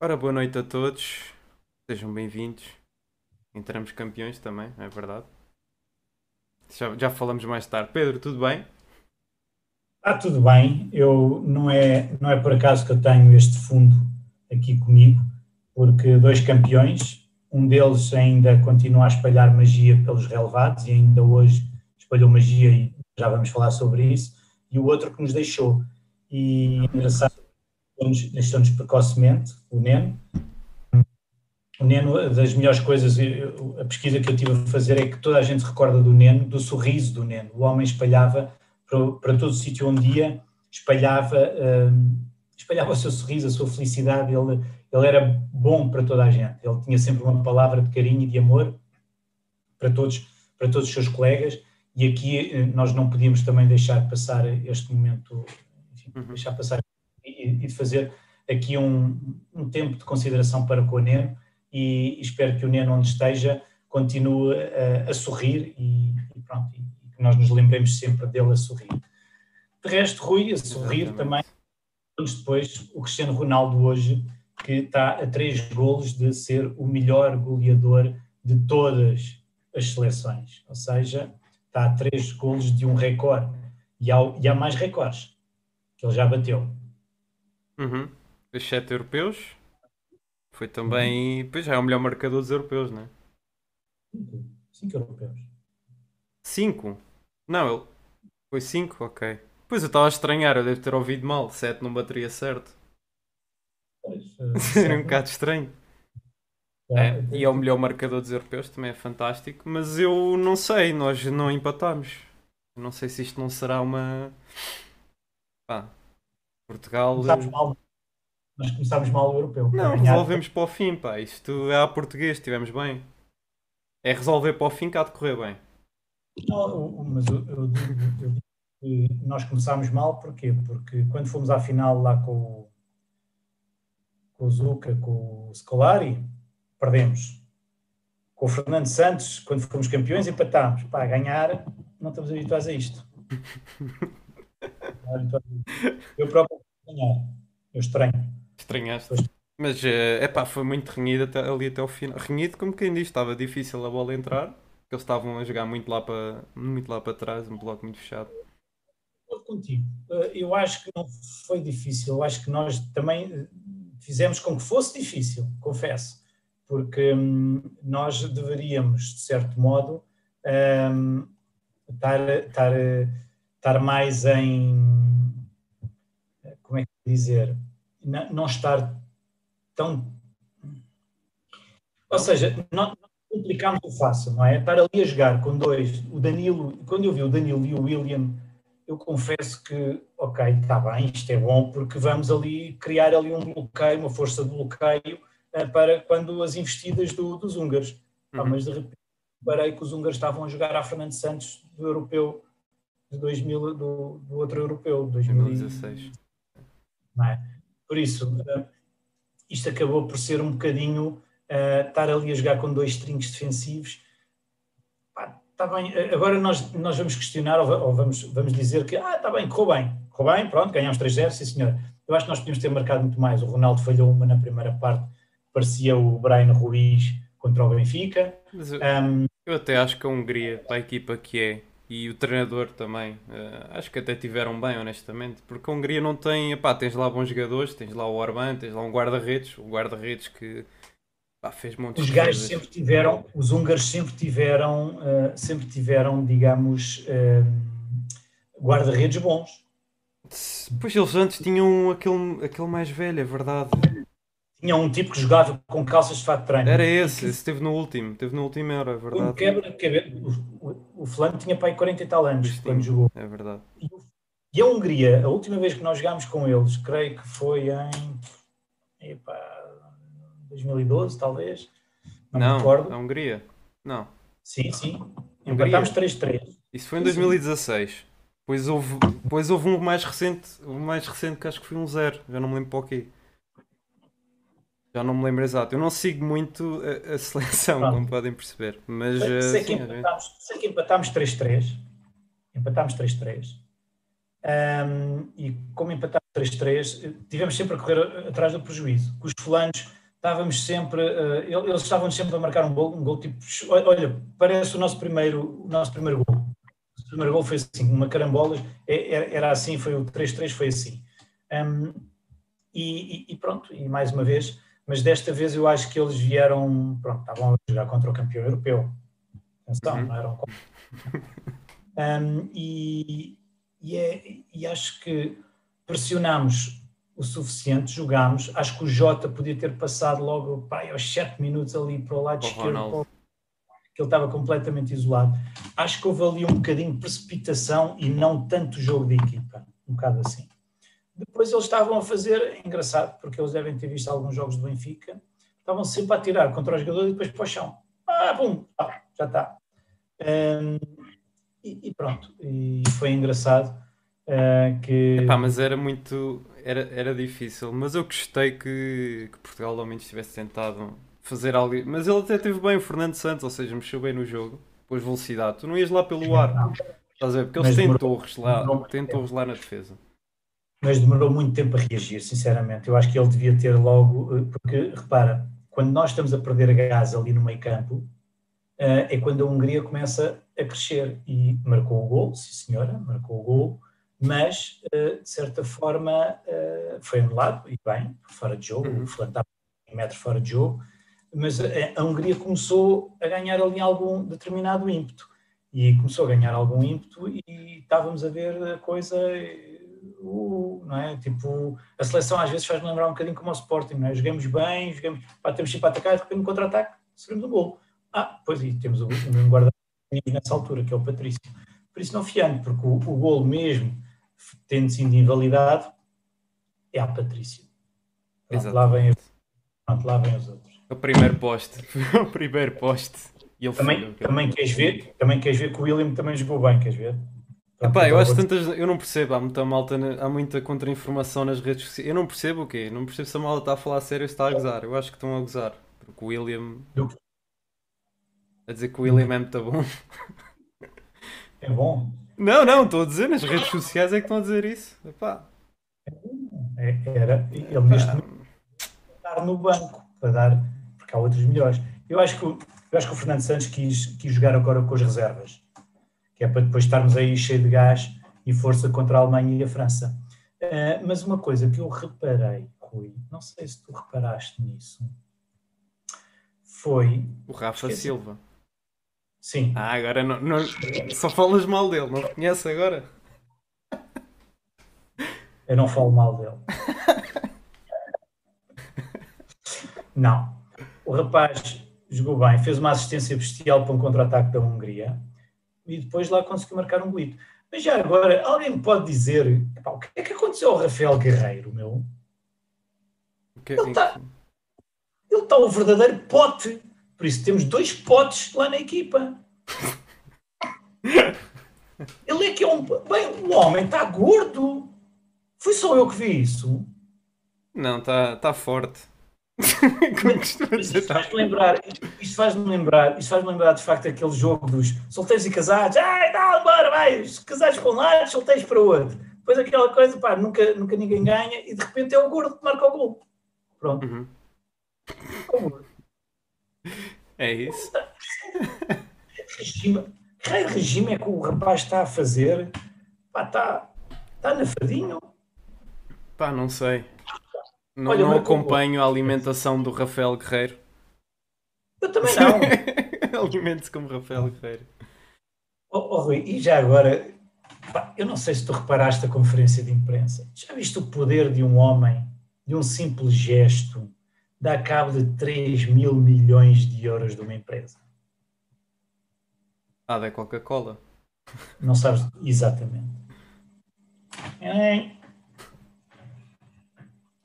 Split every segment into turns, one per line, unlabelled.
Ora, boa noite a todos, sejam bem-vindos. Entramos campeões também, é verdade. Já, já falamos mais tarde. Pedro, tudo bem?
Está tudo bem. Eu não é, não é por acaso que eu tenho este fundo aqui comigo, porque dois campeões, um deles ainda continua a espalhar magia pelos relevados e ainda hoje espalhou magia e já vamos falar sobre isso, e o outro que nos deixou. E engraçado, deixou-nos precocemente, o Neno. O Neno, das melhores coisas, a pesquisa que eu tive a fazer é que toda a gente recorda do Neno, do sorriso do Neno. O homem espalhava para, para todo o sítio onde ia, espalhava, um, espalhava o seu sorriso, a sua felicidade. Ele, ele era bom para toda a gente. Ele tinha sempre uma palavra de carinho e de amor para todos, para todos os seus colegas. E aqui eh, nós não podíamos também deixar passar este momento, enfim, uhum. deixar passar e, de fazer aqui um, um, tempo de consideração para com o Neno e, espero que o Neno, onde esteja, continue a, a sorrir e, e pronto, e, que nós nos lembremos sempre dele a sorrir. De resto, Rui, a sorrir Exatamente. também, depois, o Cristiano Ronaldo hoje, que está a três golos de ser o melhor goleador de todas as seleções, ou seja, está a três golos de um recorde, e há, e há mais recordes que ele já bateu.
Uhum. Os sete europeus. Foi também. Uhum. Pois já é o melhor marcador dos europeus, não é?
Cinco. Cinco europeus.
Cinco? Não, ele. Foi cinco? Ok. Pois eu estava a estranhar, eu devo ter ouvido mal. Sete não bateria certo.
Pois,
Era um bocado estranho. É, e é o melhor marcador dos europeus, também é fantástico. Mas eu não sei, nós não empatamos. Não sei se isto não será uma. Pá, Portugal.
Começámos mal. Nós começámos mal o europeu.
Não, resolvemos para o fim, pá. Isto é a português, estivemos bem. É resolver para o fim que há de correr bem.
Não, mas eu, eu, digo, eu digo que nós começámos mal, porquê? Porque quando fomos à final lá com o, com o Zuca, com o Scolari, perdemos. Com o Fernando Santos, quando fomos campeões, empatámos. Pá, ganhar, não estamos habituados a isto. Eu próprio estranhar. Eu estranho.
Estranhaste. Mas é uh, pá, foi muito renhido até, ali até ao final. Renhido, como quem diz, estava difícil a bola entrar. Eles estavam a jogar muito lá para, muito lá para trás, um bloco muito fechado.
Estou contigo. Eh, eu acho que não foi difícil. Eu acho que nós também eh, fizemos com que fosse difícil, confesso. Porque hum, nós deveríamos, de certo modo, hum, estar, estar, estar mais em dizer, não estar tão. Ou seja, não, complicámos o fácil, não é? Estar ali a jogar com dois, o Danilo, quando eu vi o Danilo e o William, eu confesso que, ok, está bem, isto é bom, porque vamos ali criar ali um bloqueio, uma força de bloqueio eh, para quando as investidas do, dos húngaros. Uhum. mas de repente parei que os húngaros estavam a jogar a Fernando Santos do europeu de 2000, do, do outro europeu, 2016 não é? Por isso, uh, isto acabou por ser um bocadinho uh, estar ali a jogar com dois trinques defensivos. Está bem, eh, agora nós, nós vamos questionar ou, ou, vamos, vamos dizer que ah, está bem, correu bem, correu bem, pronto, ganhamos 3-0, sim senhor. Eu acho que nós podíamos ter marcado muito mais. O Ronaldo falhou uma na primeira parte, parecia o Brian Ruiz contra o Benfica.
Eu, um, eu, até acho que a Hungria, para a equipa que é, e o treinador também. Uh, acho que até tiveram bem, honestamente, porque a Hungria não tem. Epá, tens lá bons jogadores, tens lá o Orban, tens lá um guarda-redes, o guarda-redes que epá, fez muitos.
Os gajos sempre tiveram, os húngaros sempre tiveram, uh, sempre tiveram, digamos, uh, guarda-redes bons.
Pois eles antes tinham aquele, aquele mais velho, é verdade
tinha um tipo que jogava com calças de fato de treino.
Era esse, esse esteve no último, esteve no último era, é verdade.
quebra, quebra, o, o, o tinha pai 40 e tal anos quando jogou.
É verdade.
E, e, a Hungria, a última vez que nós jogámos com eles, creio que foi em epá, 2012, talvez.
Não, não recordo. a Hungria. Não.
Sim, sim. Empatámos 3-3.
Isso foi em 2016. Depois houve, depois houve um mais recente, um mais recente que acho que foi um zero. Já não me lembro para o quê. Já não me lembro exato. Eu não sigo muito a, a seleção, Pronto. como podem perceber. Mas,
sei, sei, que, empatámos, sei que empatámos 3-3. Empatámos 3-3. Um, e como empatámos 3-3, tivemos sempre a correr atrás do prejuízo. Com os fulanos estávamos sempre, uh, eles estavam sempre a marcar um gol, um gol tipo, olha, parece o nosso primeiro, o nosso primeiro gol. O primeiro gol foi assim, uma carambola, é, era assim, foi o 3-3, foi assim. Um, e, e, pronto, e mais uma vez, mas desta vez eu acho que eles vieram, pronto, estavam a jogar contra o campeão europeu. Atenção, uhum. não eram. Um, e, e, é, e acho que pressionámos o suficiente, jogámos. Acho que o Jota podia ter passado logo pá, aos 7 minutos ali para o lado o esquerdo, que ele estava completamente isolado. Acho que houve ali um bocadinho de precipitação e não tanto jogo de equipa, um bocado assim. Depois eles estavam a fazer, é engraçado, porque eles devem ter visto alguns jogos do Benfica, estavam sempre a tirar contra o jogador e depois para o chão. Ah, bum, ah, já está. Um, e, e, pronto, e foi engraçado uh, que.
Epá, mas era muito. Era, era difícil, mas eu gostei que, que Portugal ao menos tivesse tentado fazer algo. Mas ele até teve bem o Fernando Santos, ou seja, mexeu bem no jogo, pôs velocidade. Tu não ias lá pelo ar, estás a ver? Porque eles têm torres lá, têm torres lá na defesa
mas demorou muito tempo a reagir, sinceramente. Eu acho que ele devia ter logo, eh, porque repara, quando nós estamos a perder gás ali no meio campo, eh, é quando a Hungria começa a crescer e marcou o gol, sim senhora, marcou o gol, mas eh, de certa forma foi anulado, e bem, fora de jogo, uhum. o estava um metro fora de jogo, mas a Hungria começou a ganhar ali algum determinado ímpeto, e começou a ganhar algum ímpeto e estávamos a ver a coisa o, não é? Tipo, a seleção às vezes faz-me lembrar um bocadinho como o Sporting, não é? Jogamos bem, jogamos, pá, temos sempre para atacar e de repente no contra-ataque sofremos um gol. Ah, pois e temos o, o mesmo guarda nessa altura, que é o Patrício. Por isso não fiando, porque o, o gol mesmo, tendo sido invalidado, é a Patrício. Pronto, lá vem, pronto, lá vem os outros.
O primeiro poste, o primeiro poste.
E ele também, também, queres ver, também queres ver que o William também jogou bem, queres ver?
Epá, eu acho tantas. Eu não percebo, há muita malta, há muita contra-informação nas redes sociais. Eu não percebo o quê? Não percebo se a malta está a falar sério ou se está a gozar. Eu acho que estão a gozar. Porque o William. A dizer que o William é muito bom.
É bom?
Não, não, estou a dizer, nas redes sociais é que estão a dizer isso. Epá.
É, era. Ele neste momento estar no banco para dar. Porque há outros melhores. Eu acho que, eu acho que o Fernando Santos quis, quis jogar agora com as reservas que é para depois estarmos aí cheio de gás e força contra a Alemanha e a França. Uh, mas uma coisa que eu reparei, Rui, não sei se tu reparaste nisso, foi.
O Rafa Esqueci. Silva.
Sim.
Ah, agora não, não, só falas mal dele, não reconhece agora?
Eu não falo mal dele. não. O rapaz jogou bem, fez uma assistência bestial para um contra-ataque da Hungria e depois lá conseguiu marcar um golito. Mas já agora, alguém me pode dizer epá, o que é que aconteceu ao Rafael Guerreiro, meu? Que, ele está ele tá o verdadeiro pote. Por isso temos dois potes lá na equipa. ele é que é um. Bem, o homem está gordo. Foi só eu que vi isso.
Não, está tá forte.
isto faz-me lembrar, isto faz-me lembrar, isto faz-me lembrar de facto aquele jogo dos solteiros e casados, ai, dá, bora, vai, casados para um lado, solteiros para o outro. Depois aquela coisa, pá, nunca, nunca ninguém ganha e de repente é o gordo que marca o gol. Pronto. Uhum.
É isso.
Que regime, que regime é que o rapaz está a fazer? Pá, está, está nafadinho?
Pá, não sei. Não, Olha, não acompanho a alimentação do Rafael Guerreiro.
Eu também não.
Alimente-se como Rafael Guerreiro.
Oh, oh, Rui, e já agora, pá, eu não sei se tu reparaste a conferência de imprensa. Já viste o poder de um homem, de um simples gesto, dá cabo de 3 mil milhões de euros de uma empresa?
Ah, da Coca-Cola.
Não sabes exatamente.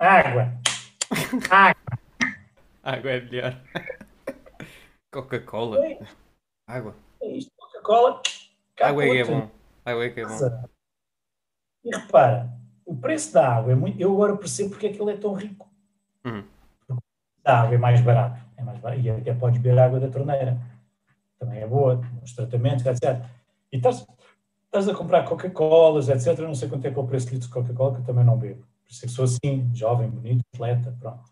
Água. Água.
Água é melhor. Coca-Cola. Água.
É isto, Coca-Cola.
Água é que é bom. Água é que é bom.
E repara, o preço da água é muito. Eu agora percebo porque é que ele é tão rico. Hum. A água é mais barato. É mais barato. E até podes beber água da torneira. Também é boa, os tratamentos, etc. E estás, estás a comprar Coca-Colas, etc. Eu não sei quanto é que é o preço de litro de Coca-Cola, que eu também não bebo Por isso é que sou assim, jovem, bonito, atleta, pronto.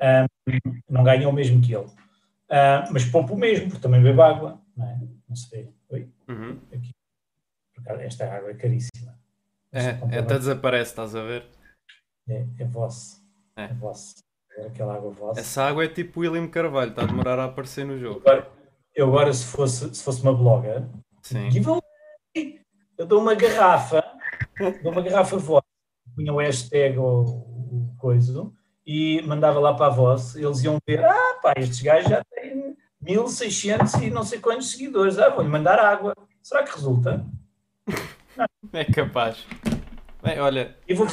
Um, não ganha o mesmo que ele. Uh, mas poupo o mesmo, porque também bebo água, não é? Não sei. Oi? Uhum. Aqui. Esta água é caríssima.
É, é, até desaparece, estás a ver?
É, é vosso. É, é vosso. É aquela água vossa.
Essa água é tipo William Carvalho, está a demorar a aparecer no jogo.
Agora, eu agora, se fosse, se fosse uma blogger, Sim. eu dou uma garrafa, dou uma garrafa vossa, punha o hashtag ou o coisa e mandava lá para a voz, eles iam ver, ah pá, estes gajos já têm 1600 e não sei quantos seguidores, ah, vou-lhe mandar água. Será que resulta?
É capaz. Bem, olha.
E vou,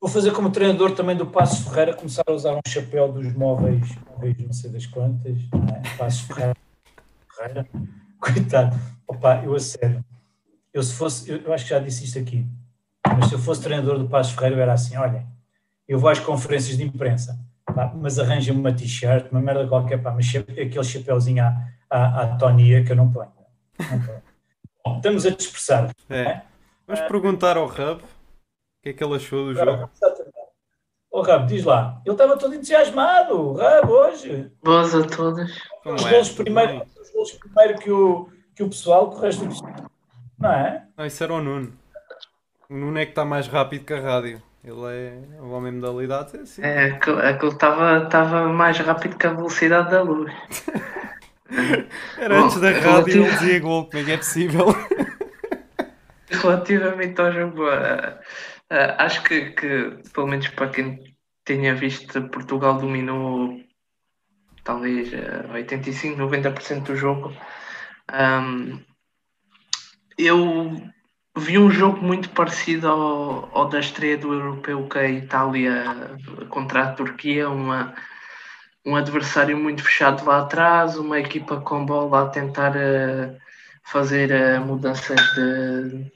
vou fazer como treinador também do Passos Ferreira, começar a usar um chapéu dos móveis, móveis não sei das quantas, não é? Passos Ferreira. Ferreira. Coitado. Opa, eu a sério. Eu se fosse, eu, eu, acho que já disse isto aqui, mas se eu fosse treinador do Passos Ferreira, eu era assim: olha, eu vou às conferências de imprensa, pá, mas arranja-me uma t-shirt, uma merda qualquer, pá, mas aquele chapéuzinho à, à, à tonia que eu não ponho. Não ponho. Bom, estamos a dispersar.
É. é? Vamos perguntar ao Rab o que é que ele achou do jogo.
Ô oh, Rab, diz lá. Ele estava todo entusiasmado, Rab, hoje.
Boas a todas.
Os é? gols primeiro, os gols primeiro que, o, que o pessoal, que o resto do Não é?
Não, isso era o Nuno. O Nuno é que está mais rápido que a rádio. Ele é o homem modalidade. É, assim.
é aquilo estava mais rápido que a velocidade da luz.
Era antes da rádio e ele dizia gol, como é que é possível?
Relativamente ao jogo, uh, uh, acho que, que, pelo menos para quem tenha visto, Portugal dominou talvez uh, 85, 90% do jogo. Um, eu vi um jogo muito parecido ao, ao da estreia do europeu que a Itália contra a Turquia, uma, um adversário muito fechado lá atrás, uma equipa com bola a tentar uh, fazer a mudança de,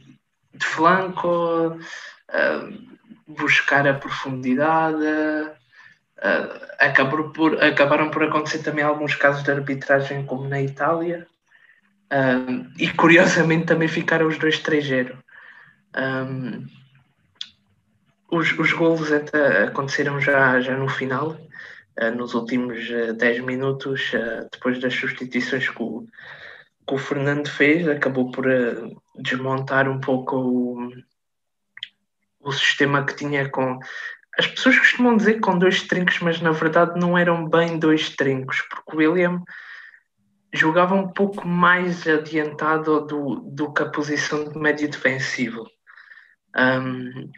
de flanco, uh, buscar a profundidade. Uh, acabaram, por, acabaram por acontecer também alguns casos de arbitragem, como na Itália, uh, e curiosamente também ficaram os dois 3-0. Um, os, os golos aconteceram já, já no final, uh, nos últimos 10 minutos, depois das substituições que o, que o Fernando fez, acabou por uh, desmontar um pouco o, o sistema que tinha com. As pessoas costumam dizer com dois trincos, mas na verdade não eram bem dois trincos, porque o William jogava um pouco mais adiantado do, do que a posição de médio defensivo. Um,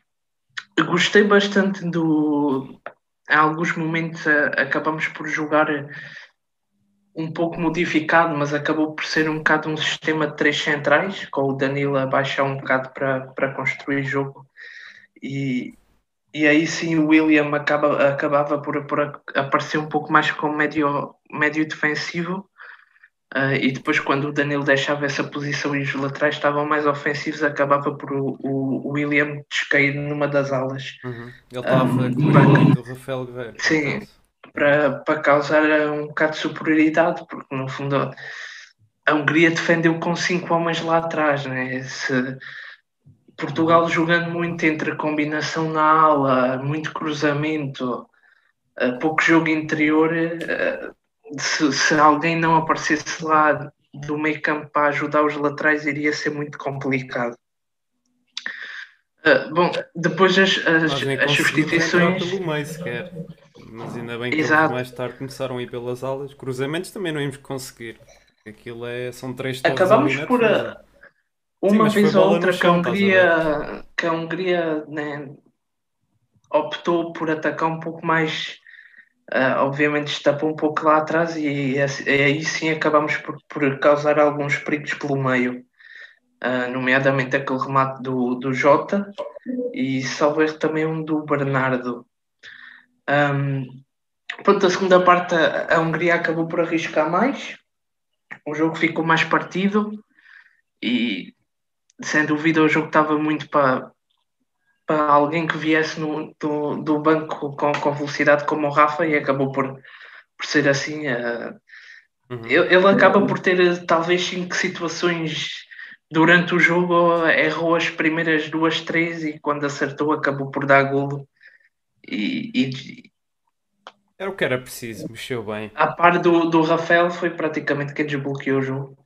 gostei bastante do. Em alguns momentos uh, acabamos por jogar um pouco modificado, mas acabou por ser um bocado um sistema de três centrais, com o Danilo a baixar um bocado para, para construir jogo. E, e aí sim o William acaba, acabava por, por aparecer um pouco mais como médio, médio defensivo. Uh, e depois, quando o Danilo deixava essa posição e os laterais estavam mais ofensivos, acabava por o, o William descair numa das alas.
Uhum. Ele estava um, ah, com o Rafael Guerreiro.
Sim, para, para causar um bocado de superioridade, porque no fundo a Hungria defendeu com cinco homens lá atrás, né? Se Portugal jogando muito entre combinação na ala, muito cruzamento, pouco jogo interior, se, se alguém não aparecesse lá do meio campo para ajudar os laterais iria ser muito complicado. Uh, bom, depois as, as, as substituições.
Pelo meio sequer. Mas ainda bem que mais tarde começaram a ir pelas alas. Cruzamentos também não íamos conseguir. Aquilo é, são três
Acabamos por a, uma Sim, vez ou outra que a Hungria, que a Hungria né, optou por atacar um pouco mais. Uh, obviamente estapou um pouco lá atrás e, e, e aí sim acabamos por, por, causar alguns perigos pelo meio, uh, nomeadamente aquele remate do, do Jota e salvo também um do Bernardo. Um, pronto, a segunda parte a, a Hungria acabou por arriscar mais, o jogo ficou mais partido e sem dúvida o jogo estava muito para, para alguém que viesse no, do, do banco com, com velocidade como o Rafa e acabou por, por ser assim. Uh, uhum. ele, ele, acaba por ter talvez cinco situações durante o jogo, errou as primeiras duas, três e quando acertou acabou por dar golo E, e,
era o que era preciso, mexeu bem.
A par do, do Rafael, foi praticamente quem desbloqueou o jogo.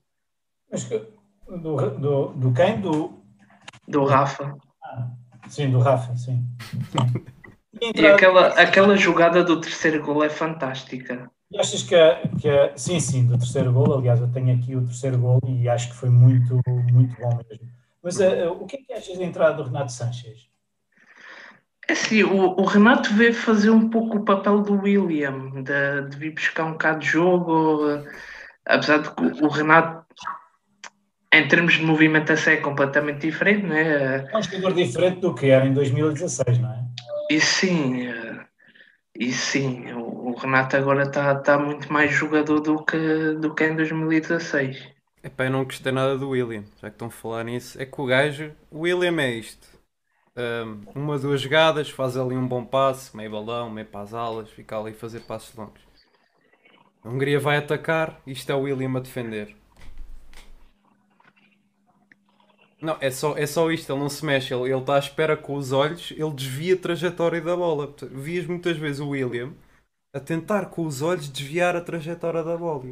Mas que, do, do, do quem? Do,
do Rafa.
Sim, do Rafa, sim.
sim. E, e aquela, aquela jogada do terceiro gol é fantástica.
E achas que, que sim, sim, do terceiro gol, aliás, eu tenho aqui o terceiro gol e acho que foi muito, muito bom mesmo. Mas uh, o que é que achas da entrada do Renato Sanches?
É assim, o, o, Renato veio fazer um pouco o papel do William, de, de vir buscar um bocado de jogo, uh, apesar de que o Renato em termos de movimentação é completamente diferente, não é?
É um jogador diferente do que era em 2016, não é?
E sim, eh, e sim, o, o Renato agora está tá muito mais jogador do que, do que em 2016.
Epá, eu não gostei nada do William, já que estão a falar nisso. É que o gajo, o William é isto. Um, uma, duas jogadas, faz ali um bom passe, meio balão, meio para as alas, fica ali a fazer passos longos. A Hungria vai atacar, isto é o William a defender. Não, é só, é só isto, ele não se mexe, ele, ele está à espera com os olhos, ele desvia a trajetória da bola. Vias muitas vezes o William a tentar com os olhos desviar a trajetória da bola.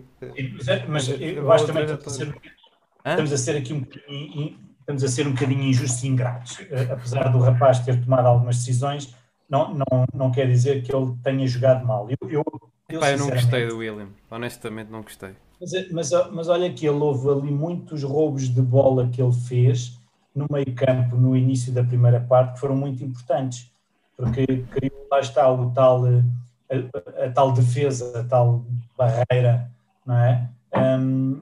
Mas eu acho também que estamos a ser aqui um bocadinho, estamos a ser um bocadinho injustos e ingratos. Eh, apesar do rapaz ter tomado algumas decisões, não, não, não quer dizer que ele tenha jogado mal. Eu, eu,
eu, Epá, eu não gostei do William, honestamente não gostei.
Mas, mas, mas olha que ele houve ali muitos roubos de bola que ele fez no meio campo, no início da primeira parte, que foram muito importantes, porque criou, lá está o tal, a, a, tal defesa, a tal barreira, não é? Um,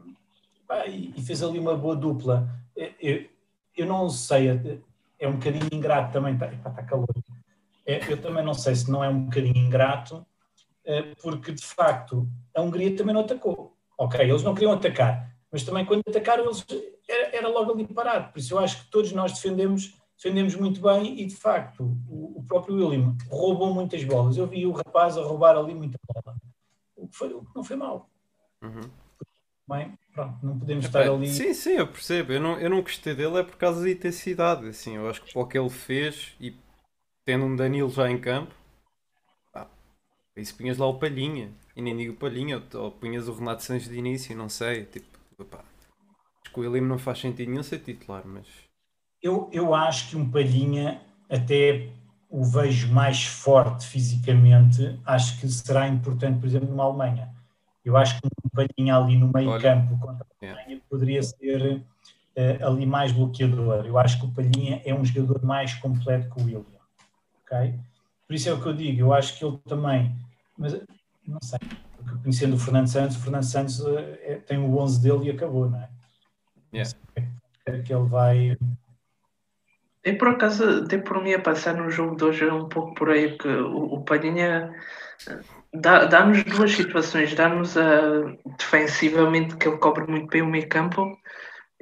e fez ali uma boa dupla. Eu, eu não sei, é um bocadinho ingrato também, está, está calor. Eu também não sei se não é um bocadinho ingrato, eh, porque de facto a Hungria também não atacou. Ok, eles não queriam atacar, mas também quando atacaram eles era, era logo ali parado. Por isso eu acho que todos nós defendemos, defendemos muito bem e de facto o, o, próprio William roubou muitas bolas. Eu vi o rapaz a roubar ali muita bola, o que, foi, o que não foi mal.
Uhum.
Bem, pronto, não podemos estar ali.
Sim, sim, eu percebo. Eu não, eu não gostei dele é por causa da intensidade. Assim, eu acho que para o que ele fez e tendo um Danilo já em campo, pá, isso punhas lá o Palhinha e nem digo Palhinha, ou, ou punhas o Renato Santos de início, não sei. Tipo, opá, acho que o William não faz sentido nenhum ser titular, mas.
Eu, eu acho que um Palhinha até o vejo mais forte fisicamente, acho que será importante, por exemplo, numa Alemanha. Eu acho que um Palhinha ali no meio Olha, campo contra a Alemanha yeah. poderia ser uh, ali mais bloqueador. Eu acho que o Palhinha é um jogador mais completo que o William. Okay? Por isso é o que eu digo, eu acho que ele também. Mas não sei, porque conhecendo o Fernando Santos, o Fernando Santos é, tem o 11 dele e acabou, não é?
Yeah.
É que ele vai.
E por acaso, até por mim a passar no jogo de hoje é um pouco por aí, que o, o Palhinha dá-nos duas situações. Dá-nos a defensivamente que ele cobre muito bem o meio campo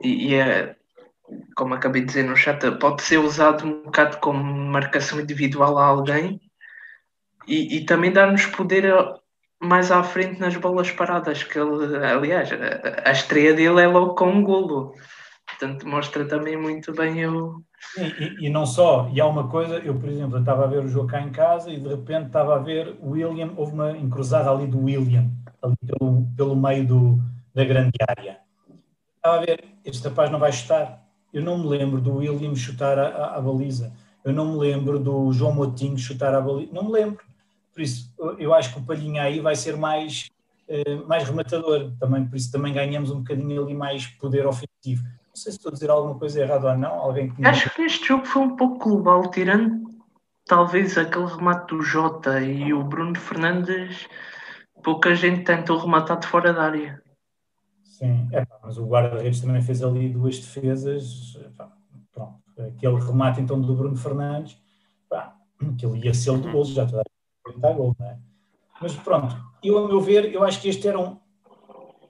e, e é, como acabei de dizer no chat, pode ser usado um bocado como marcação individual a alguém e, e também dá-nos poder mais à frente nas bolas paradas, que ele, aliás, a, a estreia dele é logo com um golo. Portanto, mostra também muito bem o.
E, e, não só, e há uma coisa, eu por exemplo, estava a ver o jogo cá em casa e de repente estava a ver o William, houve uma encruzada ali do William, ali pelo, pelo meio do, da grande área. Estava a ver, este rapaz não vai chutar. Eu não me lembro do William chutar a, a, a baliza. Eu não me lembro do João Moutinho chutar a baliza. Não me lembro. Por isso, eu acho que o Palhinha aí vai ser mais, uh, mais rematador também, por isso também ganhamos um bocadinho ali mais poder ofensivo. Não sei se estou a dizer alguma coisa errada ou não. Alguém
que acho que este jogo foi um pouco global, tirando talvez aquele remate do Jota e o Bruno Fernandes, pouca gente tentou rematar de fora da área.
Sim, é, mas o guarda-redes também fez ali duas defesas. pronto, aquele remate então do Bruno Fernandes, pá, que ele ia ser do gol, já toda 40 gol, não é? Mas pronto, eu a meu ver, eu acho que este era um.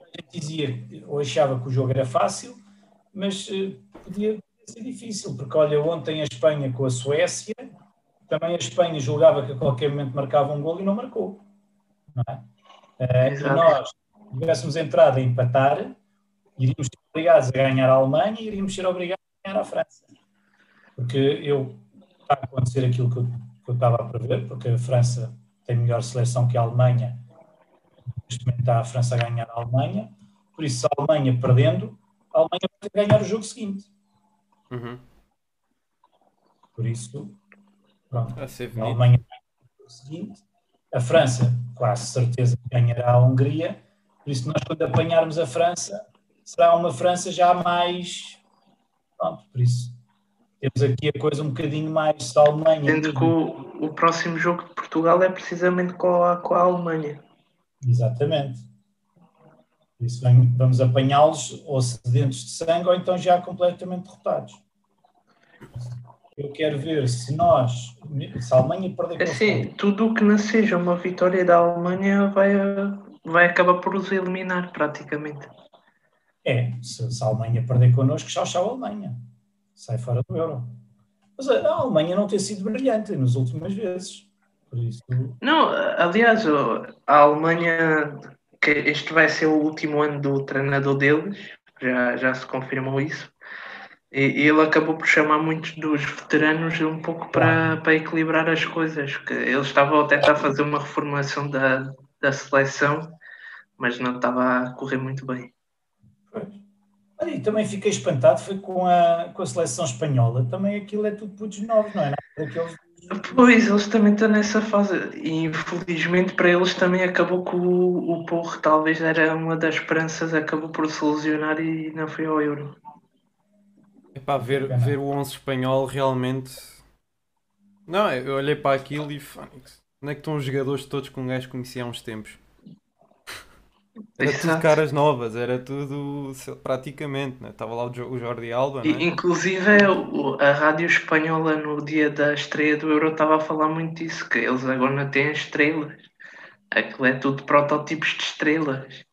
A gente dizia, ou achava que o jogo era fácil, mas uh, podia ser difícil, porque olha, ontem a Espanha com a Suécia, também a Espanha julgava que a qualquer momento marcava um gol e não marcou. Não é? Uh, e nós, se tivéssemos entrado a empatar, iríamos ser obrigados a ganhar a Alemanha e iríamos ser obrigados a ganhar a França. Porque eu está a acontecer aquilo que eu, que eu estava a prever, porque a França tem melhor seleção que a Alemanha. Neste momento está a França a ganhar a Alemanha. Por isso, a Alemanha perdendo, a Alemanha vai ter que ganhar o jogo seguinte.
Uhum.
Por isso, pronto.
Vai
A
bonito.
Alemanha ganha o jogo seguinte. A França, quase certeza, ganhará a Hungria. Por isso, nós, quando apanharmos a França, será uma França já mais. Pronto, por isso. Temos aqui a coisa um bocadinho mais se a Alemanha.
Sendo que o, o próximo jogo de Portugal é precisamente com a, com a Alemanha.
Exatamente. Por isso, vamos apanhá-los ou sedentos de sangue ou então já completamente derrotados. Eu quero ver se nós, se a Alemanha perder a
Assim, tudo o que não seja uma vitória da Alemanha vai, vai acabar por os eliminar, praticamente.
é, se, se a Alemanha perder connosco, tchau, tchau, Alemanha. Sai fora do euro. Mas a, a Alemanha não tem sido brilhante nas últimas vezes. Por isso,
Não, aliás, a Alemanha, que este vai ser o último ano do treinador deles, já, já se confirmou isso, e, e ele acabou por chamar muitos dos veteranos um pouco para, para equilibrar as coisas, que eles estavam a tentar fazer uma reformulação da, da seleção, mas não estava a correr muito bem.
Olha, e também fiquei espantado foi com a, com a seleção espanhola. Também aquilo é tudo putos novos, não é? Nada daqueles
Pois, eles também estão nessa fase. E infelizmente para eles também acabou que o, o Porro talvez era uma das esperanças, acabou por se lesionar e não foi ao Euro.
Epá, ver, ver o 11 espanhol realmente. Não, eu olhei para aquilo e. Onde é que estão os jogadores todos que um gajo conhecia há uns tempos? Era tudo
Exato.
caras novas, era tudo praticamente, né? Estava lá o Jo- o Jordi Alba,
E,
né?
inclusive o- a rádio espanhola no dia da estreia do Euro estava a falar muito disso, que eles agora não têm estrelas. Aquilo é tudo prototipos de estrelas.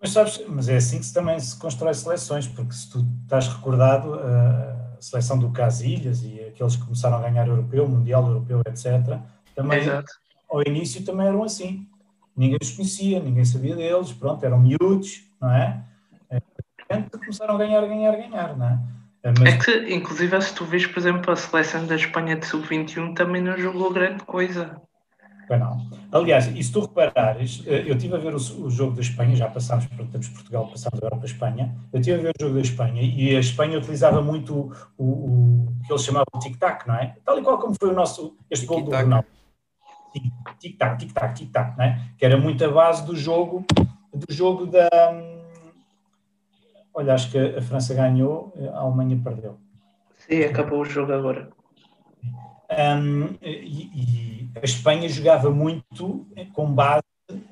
Mas sabes, mas é assim que se também se constrói seleções, porque se tu estás recordado, a seleção do Casilhas e aqueles que começaram a ganhar europeu, mundial, europeu, etc., também
Exato.
ao início também eram assim. Ninguém os conhecia, ninguém sabia deles, pronto, eram miúdos, não é? Repente começaram a ganhar, ganhar, ganhar, não é? Eh, Mas
É que, inclusive, se tu vês, por exemplo, a seleção da Espanha de sub-21 também não jogou grande coisa.
Bem, não. Aliás, e se tu reparares, eh, eu estive a ver o, o jogo da Espanha, já passámos, temos Portugal, passámos agora para a Espanha, eu estive a ver o jogo da Espanha e a Espanha utilizava muito o, o, o que eles chamavam de tic-tac, não é? Tal e qual como foi o nosso, este gol do. Ronaldo. Tic-tac, tic-tac, tic-tac, não é? Que era muito a base do jogo, do jogo da... Olha, acho que a França ganhou, a Alemanha perdeu.
Sim, acabou o jogo agora.
Um, e, e a Espanha jogava muito com base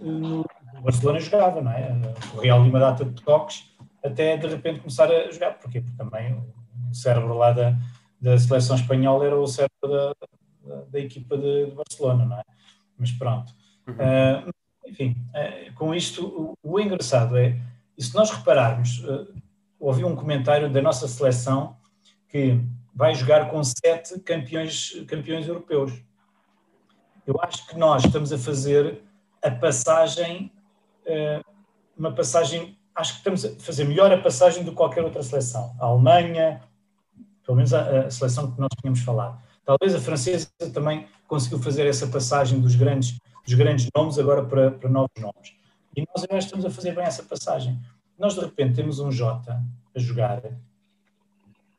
no o Barcelona jogava, não é? O Real de uma data de toques até de repente começar a jogar. Porquê? Porque também o cérebro lá da, da seleção espanhola era o cérebro da, da, equipa de, de Barcelona, não é? Mas pronto.
Uhum.
Uh, enfim, uh, com isto, o, o engraçado é, e se nós repararmos, uh, ouvi um comentário da nossa seleção que vai jogar com sete campeões, campeões europeus. Eu acho que nós estamos a fazer a passagem, uma passagem, acho que estamos a fazer melhor a passagem do que qualquer outra seleção. A Alemanha, pelo menos a, a seleção que nós tínhamos falado. Talvez a francesa também conseguiu fazer essa passagem dos grandes, dos grandes nomes agora para, para novos nomes. E nós agora estamos a fazer bem essa passagem. Nós de repente temos um Jota a jogar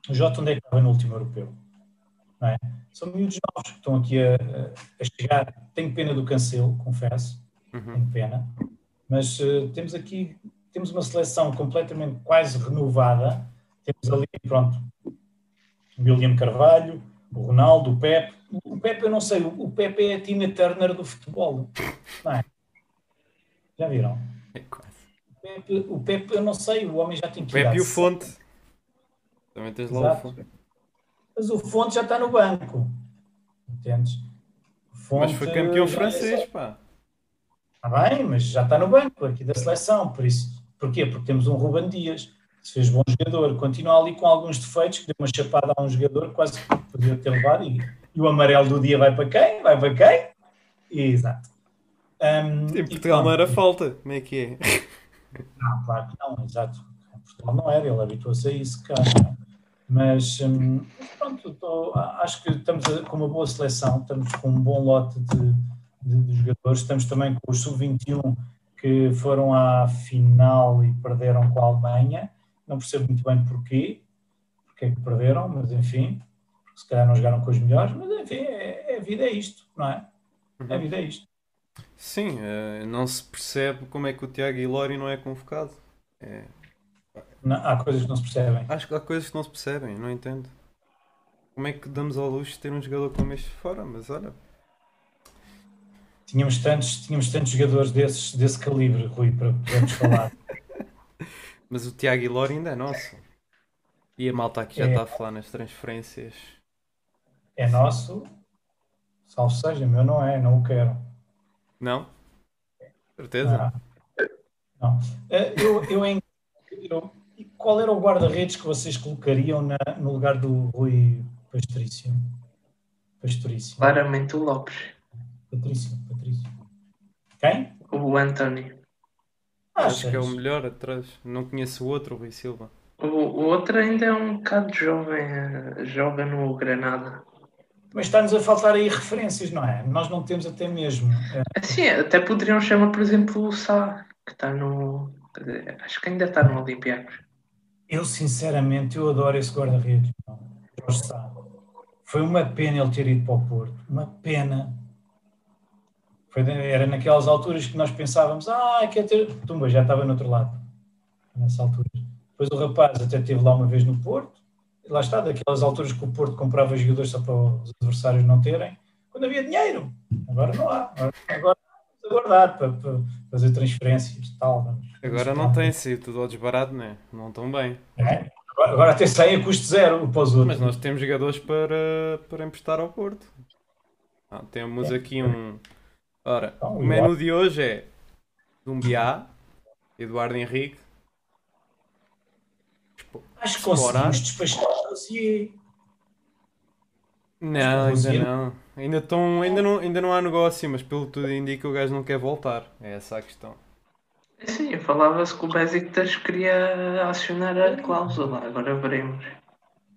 o Jota onde é que estava no último europeu? Não é? São miúdos novos que estão aqui a, a chegar. Tenho pena do Cancelo, confesso,
Uhum.
tenho pena. Mas uh, temos aqui, temos uma seleção completamente quase renovada. Temos ali, pronto, William Carvalho, o Ronaldo, o Pepe. O Pepe, eu não sei, o Pepe é a Tina Turner do futebol. Não é? Já viram?
É quase.
O Pepe, o Pepe, eu não sei, o homem já tem que
Pepe e o Fonte. Também tens lá o. Fonte.
Mas o Fonte já está no banco. Entendes? O
Mas
Fonte
foi campeão
já-
francês, pá.
Está bem, mas já está no banco aqui da seleção. Por isso, porquê? Porque temos um Ruben Dias, que se fez bom jogador, continua ali com alguns defeitos, que deu uma chapada a um jogador, quase que podia ter levado. E, e o amarelo do dia vai para quem? Vai para quem? Exato. Um,
Em
e
Portugal não
pronto.
era falta. Como é que é?
Não, claro que não, exato. Em Portugal não era, ele habituou-se a isso, cara. não é? Mas hum, pronto, tô, acho que estamos com uma boa seleção, estamos com um bom lote de, de, de jogadores, estamos também com os sub-21 que foram à final e perderam com a Alemanha. Não percebo muito bem porquê, porque é que perderam, mas enfim, se calhar não jogaram com os melhores, mas enfim, é, é, a vida é isto, não é? Uhum. A vida é isto.
Sim, uh, não se percebe como é que o Tiago Ilori não é convocado. É...
Não, há coisas que não se percebem.
Acho que há coisas que não se percebem, não entendo. Como é que damos ao luxo de ter um jogador como este fora? Mas olha.
Tínhamos tantos, tínhamos tantos jogadores desses, desse calibre, Rui, para podermos falar.
mas o Tiago Ilori ainda é nosso. E a malta aqui já é... está a falar nas transferências.
É nosso, salvo seja, meu não é, não o quero.
Não? Certeza?
Não. não. Eh, eu, eu, eu, eu, qual era o guarda-redes que vocês colocariam na, no lugar do Rui Pastorício? Pastorício.
Claramente o Lopes.
Patrício, Patrício. Quem?
O António.
Acho que é o melhor atrás. Não conheço o outro, o Rui Silva.
O, o outro ainda é um bocado jovem, eh, joga no Granada.
Mas está-nos a faltar aí referências, não é? Nós não temos até mesmo.
É... Sim, até poderiam chamar, por exemplo, o Sá, que está no. Acho que ainda está no Olympiacos.
Eu, sinceramente, eu adoro esse guarda-redes. Foi uma pena ele ter ido para o Porto. Uma pena. Foi, era naquelas alturas que nós pensávamos, ah, quer ter. Tumba, já estava no outro lado. Nessa altura. Depois o rapaz até esteve lá uma vez no Porto lá está, daquelas alturas que o Porto comprava jogadores só para os adversários não terem, quando havia dinheiro. Agora não há. Agora vamos aguardar para, para fazer transferências e tal. Vamos,
agora não tem sido tudo ao desbarato, né? não estão bem.
É? Agora, agora até saem a custo zero para os outros.
Mas nós temos jogadores para, para emprestar ao Porto. Ah, temos é. aqui um. Ora, então, o menu de hoje é Dumbiá, Eduardo Henrique,
Acho que conseguimos despachar o Rosier.
Não, ainda não. Ainda, tão, ainda, não. ainda não há negócio, mas pelo que tudo indica o gajo não quer voltar. É essa a questão.
Sim, falava-se que o Besiktas queria acionar a cláusula, agora veremos.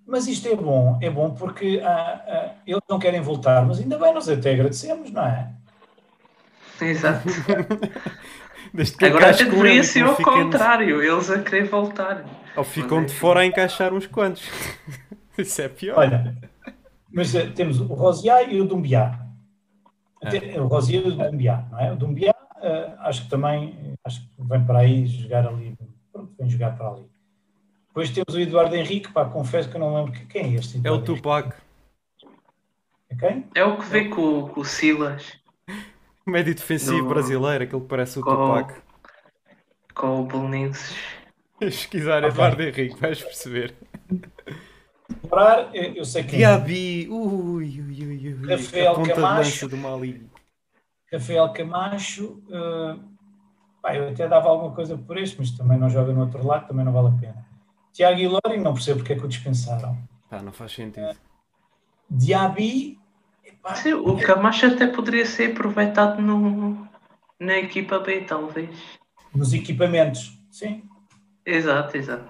Mas isto é bom, é bom porque ah, ah, eles não querem voltar, mas ainda bem, nós até agradecemos, não é?
Exato. Agora até deveria ser o contrário, eles a querer voltar.
Ou ficam de fora a encaixar uns quantos. Isso é pior.
Olha, mas uh, temos o Rosier e o Dumbiá. É. O Rosier e o Dumbiá, não é? O Dumbiá, uh, acho que também acho que vem para aí jogar ali. Pronto, vem jogar para ali. Depois temos o Eduardo Henrique, pá, confesso que eu não lembro quem é este.
Eduardo é o Tupac.
É quem?
É o que vê com, com o Silas.
Médio defensivo do... brasileiro, aquele que parece o com, Tupac.
Com o Belenenses.
Pesquisar okay. Eduardo Henrique, vais perceber.
Parar, eu sei que.
Diaby, ui, ui, ui, ui.
Rafael Camacho. Do Mali. Rafael Camacho, uh, pá, eu até dava alguma coisa por este, mas também não joga no outro lado, também não vale a pena. Tiago Ilori, não percebo porque é que o dispensaram.
Pá, não faz sentido. Uh,
Diaby.
Epá, Sim, o Camacho até poderia ser aproveitado no, na equipa B, talvez.
Nos equipamentos, sim.
Exato, exato.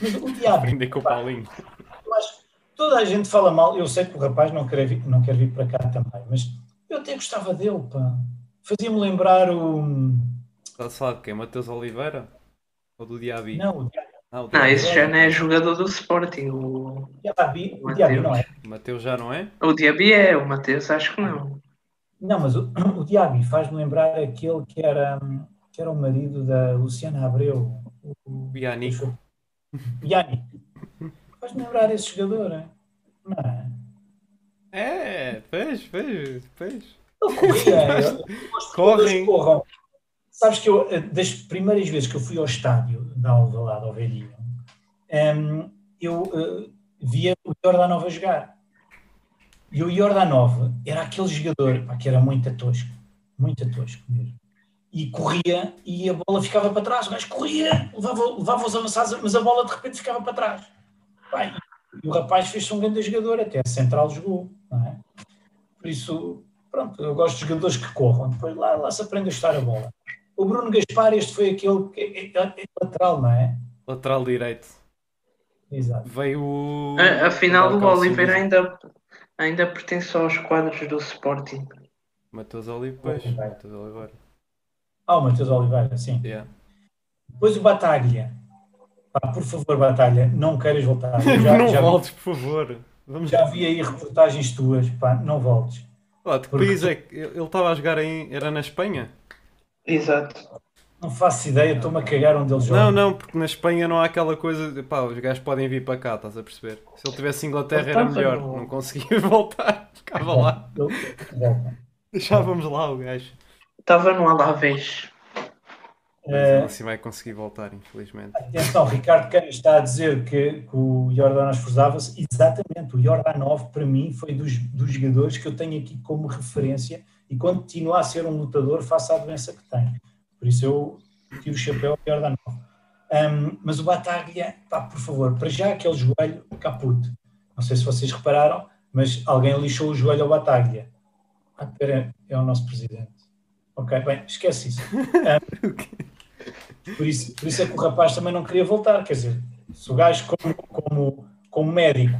Mas o diabo.
Aprender com o Paulinho.
toda a gente fala mal. Eu sei que o rapaz não quer vir, não quer vir para cá também, mas eu até gostava dele, pá. Fazia-me lembrar o.
Estás a falar de quem? Matheus Oliveira? Ou do Diaby?
Não, o Diaby.
Ah, o não, esse já não é jogador do Sporting. O,
Diaby, o Diaby não é.
O Mateus já não é?
O Diaby é, o Mateus acho que não.
Não, mas o, o Diaby faz-me lembrar aquele que era que era o marido da Luciana Abreu.
O Yannick.
Yannick. Faz-me lembrar esse jogador, não
é? É, fez, fez, fez.
Ele corria. Correm. Sabes que eu, das primeiras vezes que eu fui ao estádio da Alvalade, ao Velhinho, um, eu uh, via o Jordanova jogar. E o Jordanova era aquele jogador pá, que era muito tosco, muito tosco mesmo e corria e a bola ficava para trás. O gajo corria, levava, levava os avançados, mas a bola de repente ficava para trás. Bem, e o rapaz fez-se um grande jogador, até a central jogou. É? Por isso, pronto, eu gosto de jogadores que corram. Depois lá, lá se aprende a estar a bola. O Bruno Gaspar, este foi aquele que é, é, é lateral, não é?
Lateral direito.
Exato.
Veio o.
A- Afinal, o Oliveira ainda, ainda pertence aos quadros do Sporting.
Matheus Oliveira. Matheus Oliveira.
Ah, o Matheus Oliveira, sim.
Yeah.
Depois o Batalha. Pá, por favor, Batalha, não queiras voltar. Já,
não
já,
voltes, por favor. Vamos
já vi aí reportagens tuas, pá, não voltes.
lá. De que país é que ele estava a jogar em. Era na Espanha?
Exato.
Não faço ideia, estou-me a cagar onde eles jogam.
Não, não, porque na Espanha não há aquela coisa de pá, os gajos podem vir para cá, estás a perceber? Se ele tivesse Inglaterra
Ele
era melhor, não conseguia voltar, ficava lá,
Ele-
deixávamos lá o gajo.
Estava no Alavés.
Mas ele assim vai conseguir voltar, infelizmente.
Atenção, Ricardo Cana está a dizer que, que o Jordan esforçava-se. Exatamente, o Jordan 9 para mim foi dos, dos jogadores que eu tenho aqui como referência e continua a ser um lutador face à doença que tem. Por isso eu tiro o chapéu ao Jordan 9. Ahm, mas o Bataglia, pá, por favor, para já aquele joelho caput. Não sei se vocês repararam, mas alguém lixou o joelho ao Bataglia. Ah, espera, é o nosso presidente. Ok, bem, esquece isso. Por isso, por isso é que o rapaz também não queria voltar. Quer dizer, se o gajo, como, como, como médico,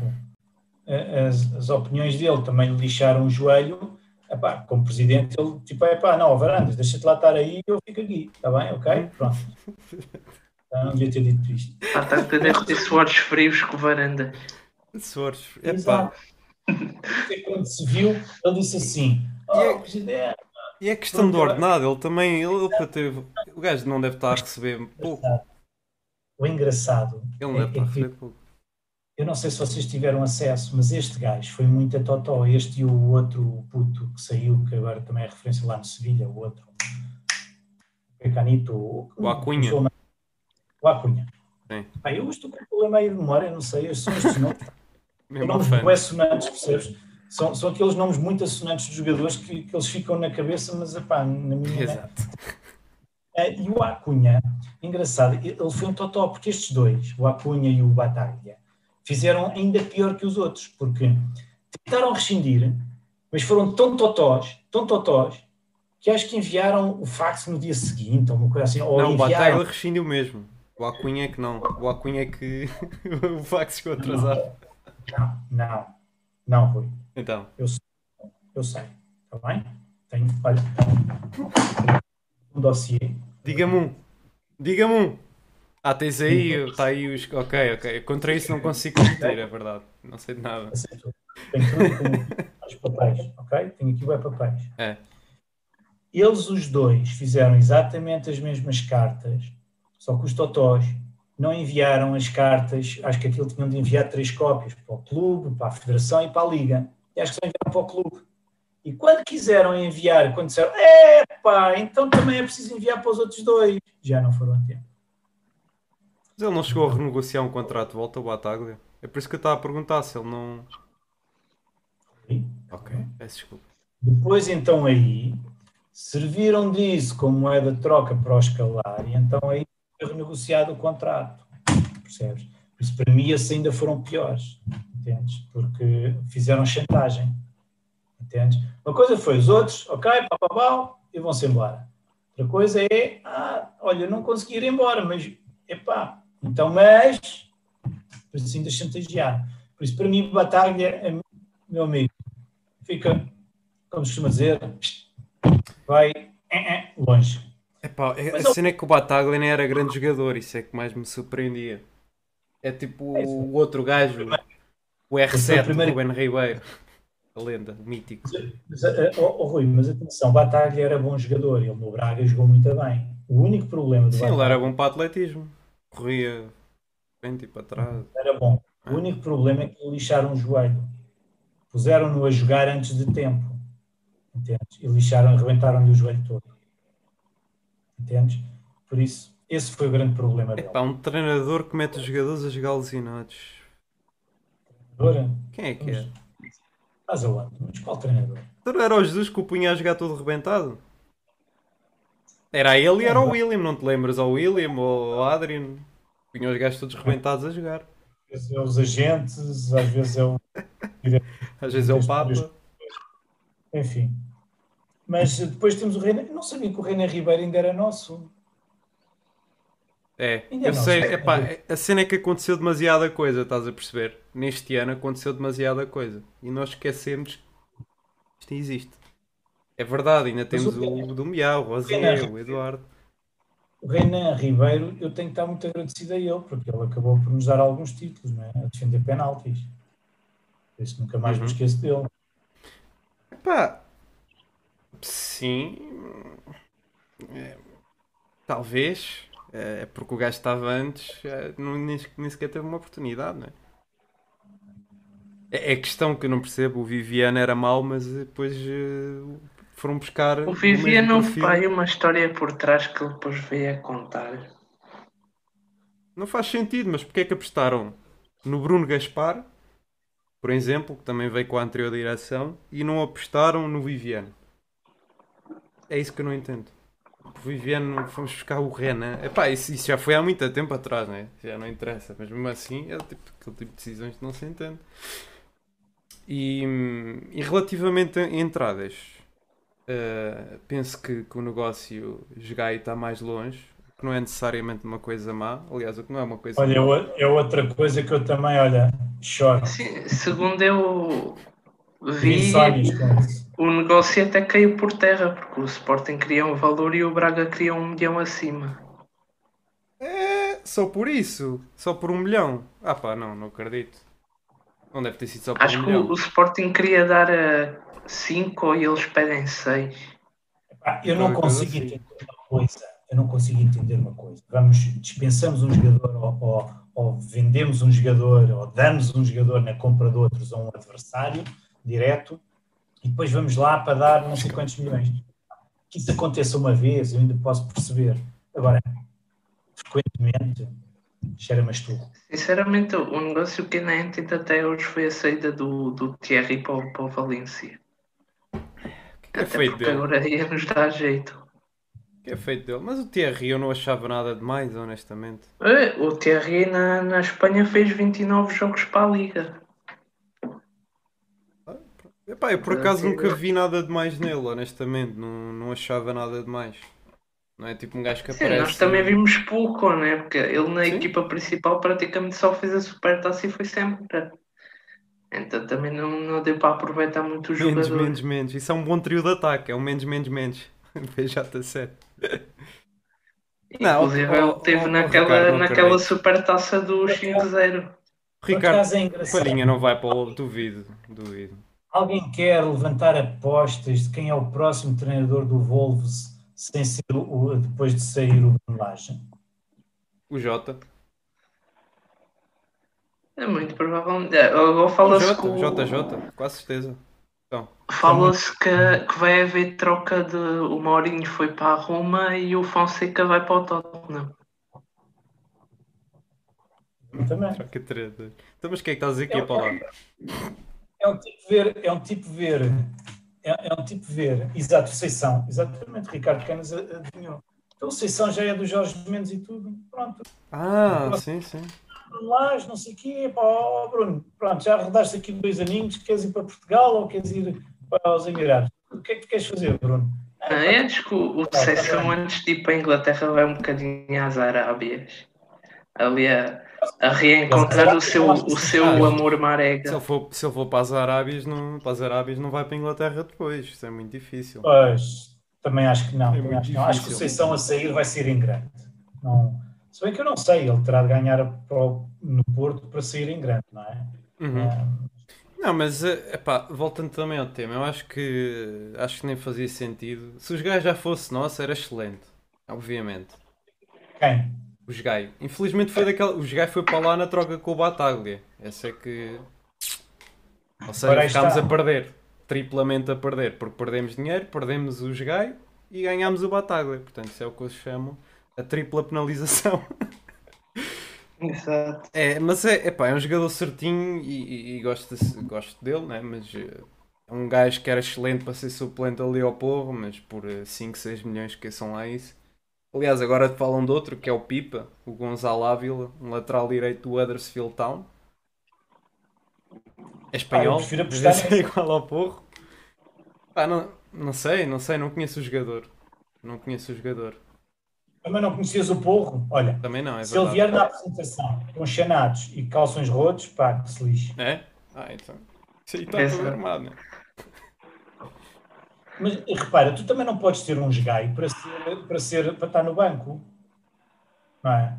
eh, as, as opiniões dele também lhe lixaram o joelho, epá, como presidente, ele tipo, epá, não, Varandas, deixa-te lá estar aí eu fico aqui. Está bem? Ok? Pronto. Eu não devia ter dito isto.
Ah, está a deve ter suores frios com varanda.
Epá,
Exato. E Quando se viu, ele disse assim:
é-
Oh, presidente,
e é questão de ordenado, ele também, ele, ele para ter, o gajo não deve estar a receber pouco,
o engraçado
ele não
é,
deve estar a
é
receber pouco.
Eu não sei se vocês tiveram acesso, mas este gajo foi muito a totó. Este e o outro puto que saiu, que agora também é referência lá no Sevilha, o outro. O Pecanito.
O Acunha.
O Acunha.
Sim.
Eu estou com um problema aí de memória, não sei. Estes são estes nomes.
Mesmo
bué sonantes, percebes? São, são aqueles nomes muito assonantes dos jogadores que, que eles ficam na cabeça, mas epá, na minha.
Exato.
Eh, E o Acunha, engraçado, ele foi um totó, porque estes dois, o Acunha e o Bataglia, fizeram ainda pior que os outros, porque tentaram rescindir, mas foram tão totós, tão totós, que acho que enviaram o fax no dia seguinte, ou uma coisa assim, ou
Não, o
enviaram...
Bataglia rescindiu mesmo. O Acunha é que não. O Acunha é que o fax chegou atrasado.
Não, não, não, Rui,
Então,
eu sei, está bem? Tenho, olha, um dossiê.
diga-me um. Diga-me um. Ah, tens aí, está aí os. Ok, ok. Contra isso não consigo competir, é verdade. Não sei de nada.
Aceito. Tenho tudo com os papéis, ok? Tenho aqui o papéis.
É.
Eles os dois fizeram exatamente as mesmas cartas, só que os totós não enviaram as cartas, acho que aquilo tinham de enviar três cópias para o clube, para a federação e para a liga. E acho que só enviaram para o clube. E quando quiseram enviar, quando disseram, epá, então também é preciso enviar para os outros dois, já não foram a tempo.
Mas ele não chegou a renegociar um contrato de volta ao Bataglia. É por isso que eu estava a perguntar se ele não. Ok, peço desculpa.
Depois, então, aí, serviram disso como moeda de troca para o escalar e então aí foi renegociado o contrato, percebes? Por isso, para mim, esses ainda foram piores, Porque fizeram chantagem? Uma coisa foi os outros, ok, pá, e vão-se embora. Outra coisa é, ah, olha, não consegui ir embora, mas, epá, então, mas, isso ainda chantagear. Por isso, para mim, Batalha, é, meu amigo, fica, como se costuma dizer, vai eh, eh, longe.
Epá, é- a cena é que o Bataglia nem era grande jogador, isso é que mais me surpreendia. É tipo
É
o outro gajo, o
Esse foi
R7,
o primeiro-
Ruben Ribeiro. A lenda, mítico.
Mas, eh, oh, oh, Rui, mas atenção, Batalha era bom jogador, ele no Braga jogou muito bem. O único problema do
Sim, ele
Batalha
era bom para atletismo. Corria frente e para trás.
era bom. O único problema é que lhe lixaram o joelho. Puseram-no a jogar antes de tempo. Entendes? E lixaram, arrebentaram-lhe o joelho todo. Entendes? Por isso, esse foi o grande problema dele.
Epá, um treinador que mete os jogadores a jogar alucinados.
Agora,
Quem é que é?
estás aonde? Mas qual treinador?
Então era o Jesus que o punha a jogar todo rebentado? Era ele e era o William, não te lembras? Ou o William ou o Adrian. Punha os gajos todos rebentados a jogar.
Às vezes é os agentes, às vezes é o.
Às vezes é o Papa.
Enfim. Mas depois temos o. Eu não sabia que o René Ribeiro ainda era nosso.
É,
Ainda
eu
não
sei,
sei.
epá, a cena é que aconteceu demasiada coisa, estás a perceber? Neste ano aconteceu demasiada coisa e nós esquecemos que isto existe. É verdade, ainda temos
o-
o do Miau, o Rosier, o Eduardo.
O Renan Ribeiro, eu tenho que estar muito agradecido a ele, porque ele acabou por nos dar alguns títulos, não é? A defender penaltis. Por isso nunca mais me
Uhum.
esqueço dele.
Epá, sim, é, talvez, é porque o gajo estava antes, é, não, nem, nem sequer teve uma oportunidade, não é? É, é questão que eu não percebo, o Viviane era mau, mas depois eh, foram buscar
O
o
Vivia
mesmo
não vai uma história por trás que ele depois veio a contar.
Não faz sentido, mas porque é que apostaram no Bruno Gaspar, por exemplo, que também veio com a anterior direção, e não apostaram no Viviane? É isso que eu não entendo. O Viviane, fomos buscar o Renan. Epá, isso, isso já foi há muito tempo atrás, né? Já não interessa, mas mesmo assim é o tipo, aquele tipo de decisões que não se entende. E, e relativamente a entradas, eh, penso que, que o negócio jogar está mais longe, que não é necessariamente uma coisa má. Aliás, o que não é uma coisa
Olha,
má.
é o- é outra coisa que eu também, olha, choro.
Sim, segundo eu vi, o negócio até caiu por terra, porque o Sporting queria um valor e o Braga queria um milhão acima.
É, só por isso? Só por um milhão? Ah pá, não, não acredito. Não deve ter sido só por
Acho
um
que
milhão.
o, Sporting queria dar a 5 e eles pedem 6.
Pá, Eu não
Qualquer coisa
consigo entender uma coisa. Eu não consigo entender uma coisa. Vamos, dispensamos um jogador ou, ou- ou vendemos um jogador ou damos um jogador na compra de outros a um adversário direto e depois vamos lá para dar não sei quantos milhões. Que isso aconteça uma vez, eu ainda posso perceber. Agora, frequentemente, cheira-me a esturro.
Sinceramente, o negócio que ainda entendo até hoje foi a saída do, do Thierry para o, para o Valência.
O que é
Até
feito
porque
dele?
agora ia nos dar jeito.
Que é feito dele? Mas o Thierry eu não achava nada demais, honestamente.
Eh, O Thierry na, na Espanha fez 29 jogos para a Liga.
Epá, eu por acaso nunca vi nada demais nele, honestamente. Não, não achava nada demais. Não é tipo um gajo que
Sim,
aparece.
nós também vimos pouco, né? Porque ele na
Sim.
equipa principal praticamente só fez a supertaça e foi sempre. Então também não, não deu para aproveitar muito o
Menos,
jogador.
menos, menos. Isso é um bom trio de ataque. É um menos, menos, menos. BJ7. Não,
Inclusive ele teve
ó,
naquela,
Ricardo,
naquela supertaça dos 5-0.
Por
Ricardo. Palhinha não vai para o. Duvido, duvido.
Alguém quer levantar apostas de quem é o próximo treinador do Wolves sem ser o, o- depois de sair o Ben Laje?
O Jota.
É muito provável. é, Agora
O
fala-se
Jota,
que, o-
JJ, com a certeza. Então,
fala-se que, que vai haver troca de. O Mourinho foi para a Roma e o Fonseca vai para o Tottenham.
Também.
troca de treta. Então, mas o que é que estás a dizer que ia para lá?
É um tipo ver, é um tipo ver, é, é um tipo ver, exato, Seição, exatamente, Ricardo Canas adivinhou. Então Seição já é do Jorge Mendes e tudo, pronto,
Ah, sim, sim.
lá, não sei o quê, pá, ó, Bruno, pronto, já rodaste aqui dois aninhos, queres ir para Portugal ou queres ir para os Emirados? O que é que tu queres fazer, Bruno?
Ah, eu acho que o, o Sessão
bem.
antes de ir para a Inglaterra vai um bocadinho às Arábias. Ali a, a reencontrar o seu, o seu
Ah,
amor
Se
marega.
ele for, se ele for para as Arábias, não, para as Arábias não vai para a Inglaterra depois. Isso é muito difícil.
Pois, também acho que não,
É
acho, que não. acho que o. Seição a sair vai ser em grande. Não, se bem que eu não sei, ele terá de ganhar para o- no Porto para sair em grande, não é?
Uhum.
Ah,
Não, mas eh, epá, voltando também ao tema, eu acho que acho que nem fazia sentido. Se os gajos já fosse nosso, era excelente. Obviamente.
quem?
Os gajos. Infelizmente foi daquela. Os gajos foi para lá na troca com o Bataglia. Essa é que. Ou seja, ficámos
está.
a perder. Triplamente a perder. Porque perdemos dinheiro, perdemos os gajos e ganhámos o Bataglia. Portanto, isso é o que eu chamo a tripla penalização.
Exato.
É, mas é, epá, é um jogador certinho e, e- e gosto, desse- gosto dele, né? mas eh, é um gajo que era excelente para ser suplente ali ao Porro, mas por 5, 6 milhões que são lá isso. Aliás, agora falam de outro que é o Pipa, o Gonzalo Ávila, um lateral direito do Huddersfield Town. É espanhol,
Ah, eu prefiro apostar
deve ser
nesse.
igual ao Porro. Pá, não, não sei, não sei, não conheço o jogador. Não conheço o jogador.
Também não conhecias o porro? Olha,
Também não, é
se ele vier na apresentação com chanados e calções rotos, pá, que se lixe.
É? Ah, então. Isso aí está
Essa-
tudo armado. né?
Mas repara, tu também não podes ter um esgaio para ser, para ser para estar no banco. Não é?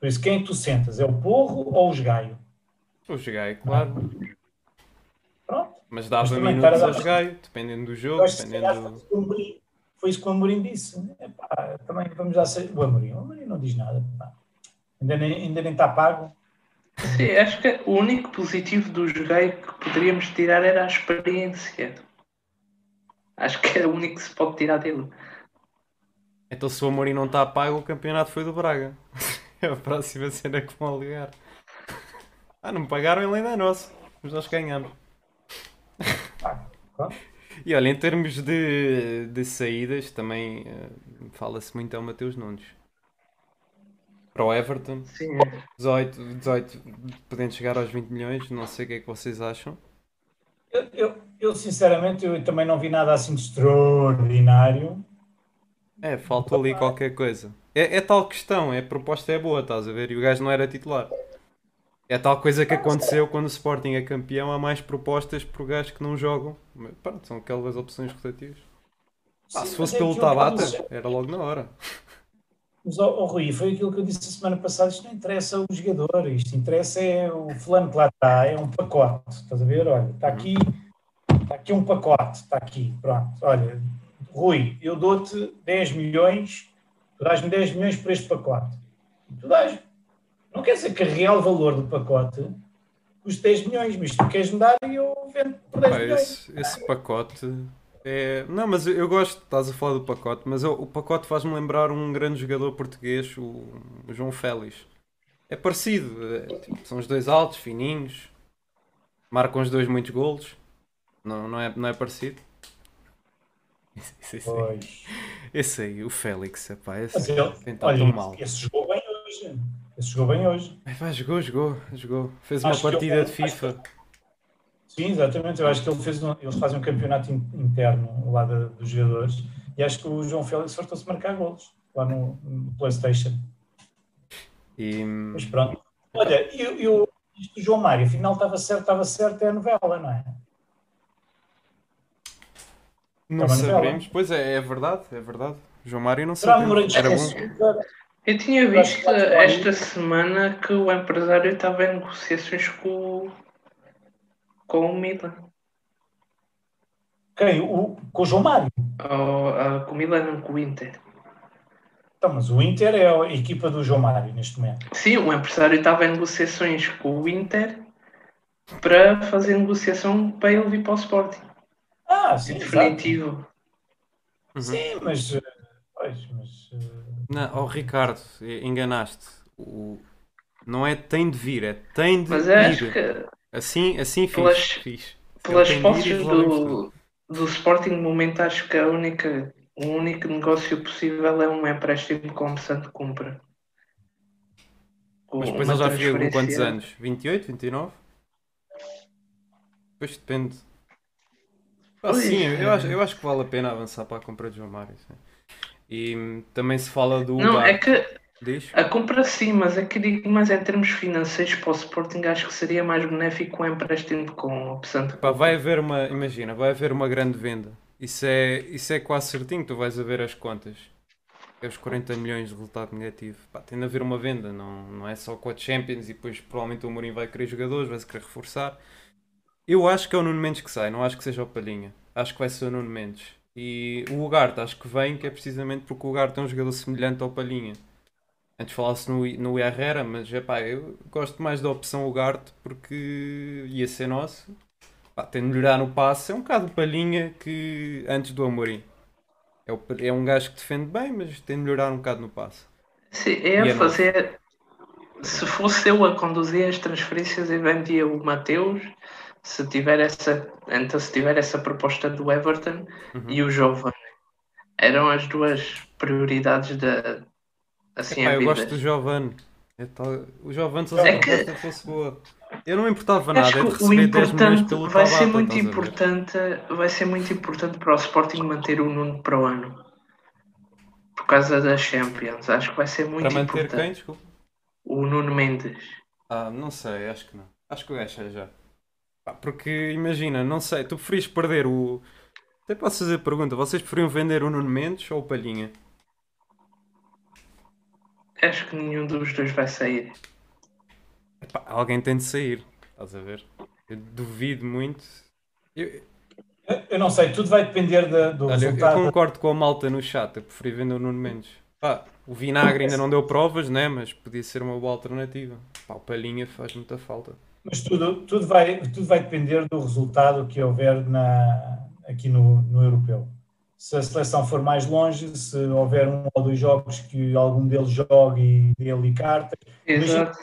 Por isso, quem tu sentas? É o porro ou o esgaio?
O Jogai, claro.
Pronto.
Mas dava
Mas também
minutos
estar a
a
dar-
Jogai, dependendo do jogo, dependendo.
isso que o Amorim- foi isso que o Amorim disse. Epá, também vamos já ser. O Amorim, o Amorim não diz nada. pá. Ainda, nem, ainda nem está pago.
Sim, acho que o único positivo do joguei que poderíamos tirar era a experiência. Acho que é o único que se pode tirar dele.
Então se o Amorim não está a pago, o campeonato foi do Braga. É a próxima cena que vão ligar. Ah, não me pagaram, ele ainda é nosso. Mas nós ganhamos.
Pronto.
E olha, em termos de, de saídas, também eh, fala-se muito ao Mateus Nunes. Para o Everton,
Sim,
18, 18, podendo chegar aos 20 milhões, não sei o que é que vocês acham.
Eu, eu, eu, sinceramente, eu também não vi nada assim de extraordinário.
É, faltou ali qualquer coisa. É, é tal questão, é, a proposta é boa, estás a ver? E o gajo não era titular. É tal coisa que aconteceu quando o Sporting é campeão, há mais propostas por gajos que não jogam. Mas, pronto, são aquelas opções rotativas. Ah, se fosse
é
pelo Tabata, era logo na hora.
Mas, ó, ó, Rui, foi aquilo que eu disse a semana passada. Isto não interessa o jogador, isto interessa é o fulano que lá está, é um pacote. Estás a ver? Olha, está aqui, está aqui um pacote, está aqui, pronto. Olha, Rui, eu dou-te 10 milhões, tu dás-me 10 milhões por este pacote. E tu dás. Não quer dizer que o real valor do pacote custe 10 milhões, mas tu queres me dar e eu vendo por 10
Pá,
milhões.
esse, esse pacote é. Não, mas eu, eu gosto, estás a falar do pacote, mas eu- o pacote faz-me lembrar um grande jogador português, o, João Félix. É parecido, é, tipo, são os dois altos, fininhos, marcam os dois muitos golos. Não, não, é, não é parecido? Esse, esse, aí, esse aí, o Félix, epá, esse
Mas ele,
tem
olha,
tão mal.
esse jogou bem hoje. Esse jogou bem hoje.
Epá, jogou, jogou, jogou. Fez uma
Acho que
partida
ele-
de FIFA.
Sim, exatamente. Eu acho que ele fez um- eles fazem um campeonato in- interno lá da- dos jogadores e acho que o João Félix fartou-se marcar golos lá no, no PlayStation.
E,
Mas pronto. Olha, e, o- e o João Mário, afinal estava certo, estava certo, é a novela, não é?
não
Estava
sabemos, pois é, é verdade, é verdade. João Mário não
de
Era bom.
Eu tinha
Eu
visto esta semana que o empresário estava em negociações com, o- com o Milan.
Quem? O, com o João Mário.
Ou, ah, com o Milan, não com o Inter.
Então, mas o Inter é a equipa do João Mário neste momento.
Sim, o empresário estava em negociações com o Inter para fazer negociação para ele vir para o Sporting.
Ah, sim, exato.
Definitivo.
Uhum.
Sim, mas. eh, Pois, mas. eh,
Não, oh, Ricardo, enganaste. O... Não é tem de vir, é tem de
Mas eu acho
ir.
que
Assim, assim fiz.
Pelas-
fiz.
pelas posses
resolvemos tudo.
do, do Sporting, no momento, acho que a única, o único negócio possível é um empréstimo como Santo Cumpra.
Mas depois ele já fica com quantos anos? 28, 29? Depois depende. Ah, sim, eu
é.
acho, eu acho que vale a pena avançar para a compra de João Mário. sim. E hum, também se fala do.
Não, é que
Diz?
a compra sim, mas é que digo, mas em termos financeiros para o Sporting acho que seria mais benéfico um empréstimo com opção de
Pá, vai haver uma, imagina, vai haver uma grande venda. Isso é, isso é quase certinho, tu vais a ver as contas. É os 40 milhões de resultado negativo. Pá, tem de haver uma venda, não, não é só com a Champions e depois provavelmente o Mourinho vai querer jogadores, vai-se querer reforçar. Eu acho que é o Nuno Mendes que sai, não acho que seja o Palhinha. Acho que vai ser o Nuno Mendes. E o Ugarte acho que vem, que é precisamente porque o Ugarte é um jogador semelhante ao Palhinha. Antes falasse no, no Herrera, mas é pá, eu gosto mais da opção Ugarte porque ia ser nosso. Pá, tem de melhorar no passe. É um bocado palhinha que antes do Amorim. É, o- é um gajo que defende bem, mas tem de melhorar um bocado no passe.
Sim,
E
é
é
a fazer. Se fosse eu a conduzir as transferências, eu vendia o Mateus. Se tiver essa, então se tiver essa proposta do Everton
Uhum.
e o Giovanni. Eram as duas prioridades da assim
Epá,
a
eu
vida.
gosto do Giovanni. É tal- O Giovanni só se
É
a
que-
fosse boa. Eu não importava
Acho
nada, é
que
de
o
receber 10 milhões
importante
pelo
vai
Tabata.
ser muito importante, vai ser muito importante para o Sporting manter o Nuno para o ano. por causa da Champions. Acho que vai ser muito
Para manter
importante.
quem? Desculpa.
O Nuno Mendes.
Ah, não sei, acho que não. Acho que o gajo é já. Porque imagina, não sei, tu preferis perder o. Até posso fazer a pergunta: vocês preferiam vender o Nuno Mendes ou o Palhinha?
Acho que nenhum dos dois vai sair.
Epá, alguém tem de sair, estás a ver? Eu duvido muito. Eu,
Eu- Eu não sei, tudo vai depender da- do
olha, eu- eu
resultado.
concordo com a malta no chat, eu preferi vender o Nuno Mendes. Pá, o Vinagre ainda não deu provas, né? Mas podia ser uma boa alternativa. Pá, o Palhinha faz muita falta.
Mas tudo, tudo, vai, tudo vai depender do resultado que houver na, aqui no, no europeu. Se a seleção for mais longe, se houver um ou dois jogos que algum deles jogue e dê ali cartas,
Exato.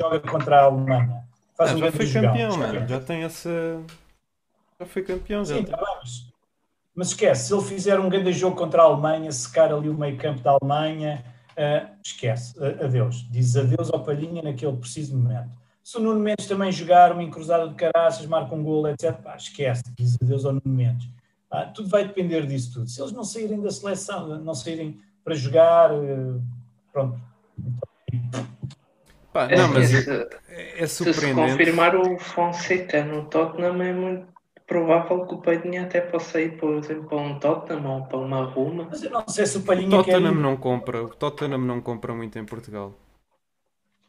joga contra a Alemanha. Faz
Ah,
um
já foi campeão, mano. Já tem essa. Já foi campeão, já
Sim,
tem.
tá bem, mas, mas esquece, se ele fizer um grande jogo contra a Alemanha, secar ali o meio campo da Alemanha, ah, esquece, a- adeus. Diz adeus ao Palhinha naquele preciso momento. Se o Nuno Mendes também jogar uma encruzada de caraças, marca um gol, etc., pá, esquece, diz adeus ao Nuno Mendes. Ah, tudo vai depender disso tudo. Se eles não saírem da seleção, não saírem para jogar, eh, pronto.
Pá,
É,
não, mas
se,
é, é
se se
surpreendente.
confirmar o Fonseca no Tottenham, é muito provável que o Palhinha até possa ir, por exemplo, para um Tottenham ou para uma Roma.
Mas eu não sei se o
O
Palhinha quer
Tottenham
ir.
não compra, o Tottenham não compra muito em Portugal.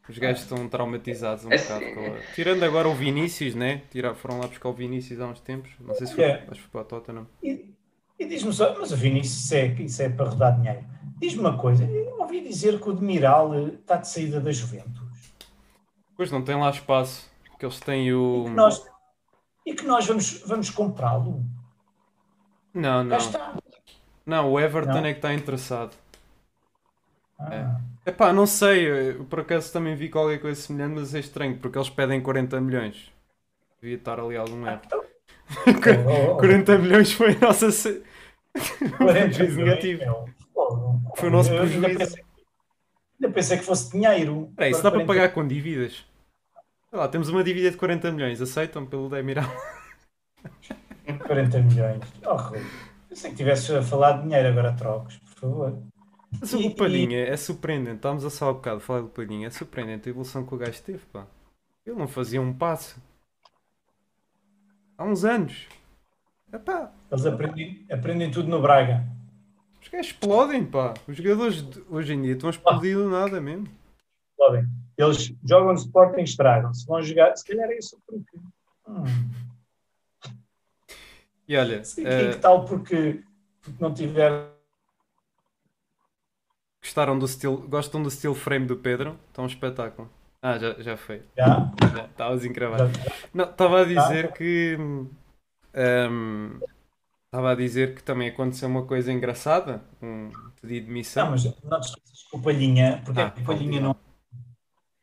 Os gajos estão traumatizados um
É
bocado a... Tirando agora o Vinícius, né? Tira, foram lá buscar o Vinícius há uns tempos. Não sei se foi,
É.
acho que foi para o Tottenham.
E, e diz-me só, mas o Vinícius isso é, isso é para rodar dinheiro. Diz-me uma coisa, eu ouvi dizer que o Demiral eh, está de saída da Juventus.
Pois não tem lá espaço, porque eles têm o.
E que nós, e que nós vamos, vamos comprá-lo.
Não, não.
está.
Não, o Everton
Não?
é que está interessado.
Ah,
Epá, não sei, eu por acaso também vi qualquer coisa semelhante, mas é estranho, porque eles pedem 40 milhões. Devia estar ali algum erro.
oh, oh,
40 milhões foi a nossa. se-
40
prejuízo
milhões,
negativo. Foi o nosso
Eu ainda
prejuízo.
pensei, ainda pensei que fosse dinheiro.
Peraí, isso dá para
40
pagar com dívidas? Sei lá, temos uma dívida de 40 milhões, aceitam pelo Demiral?
40 milhões. Oh, Rui. Pensei que tivesses a falar de dinheiro, agora trocos, por favor.
Mas
E-
o Palhinha é surpreendente, estávamos a falar um bocado, falar do Palhinha, é surpreendente a evolução que o gajo teve, pá. Ele não fazia um passo. Há uns anos. Epá,
Eles aprendem, aprendem tudo no Braga.
os gajos explodem, pá. Os jogadores de hoje em dia estão a explodir do nada mesmo.
Podem. Eles jogam no Sporting, estragam. Se vão jogar, se calhar é isso porque. Hum,
E olha, eh,
que tal porque, porque não tiver.
Gostaram do steel, gostam do steel frame do Pedro? Está um espetáculo. Ah, já, já foi.
Já,
Estavas encravado. estava a dizer que. hum, Estava a dizer que também aconteceu uma coisa engraçada, um pedido de missão.
Não, mas não te esqueças que o Palhinha, porque
Ah,
é o Palhinha não.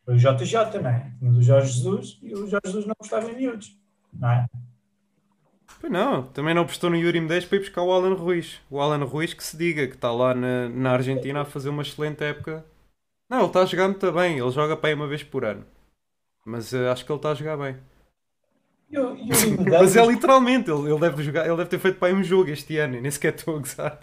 Foi o JJ, não é? Tinha do Jorge Jesus e o Jorge Jesus não gostava em miúdos, não é?
Pois não, também não apostou no Yuri Medeiros para ir buscar o Alan Ruiz. O Alan Ruiz que se diga que está lá na, na Argentina a fazer uma excelente época. Não, ele está a jogar muito bem, ele joga para aí uma vez por ano. Mas eh, acho que ele está a jogar bem.
E e o Yuri
Mas é literalmente, ele, ele deve jogar, ele deve ter feito para aí um jogo este ano, e nem sequer estou a gozar.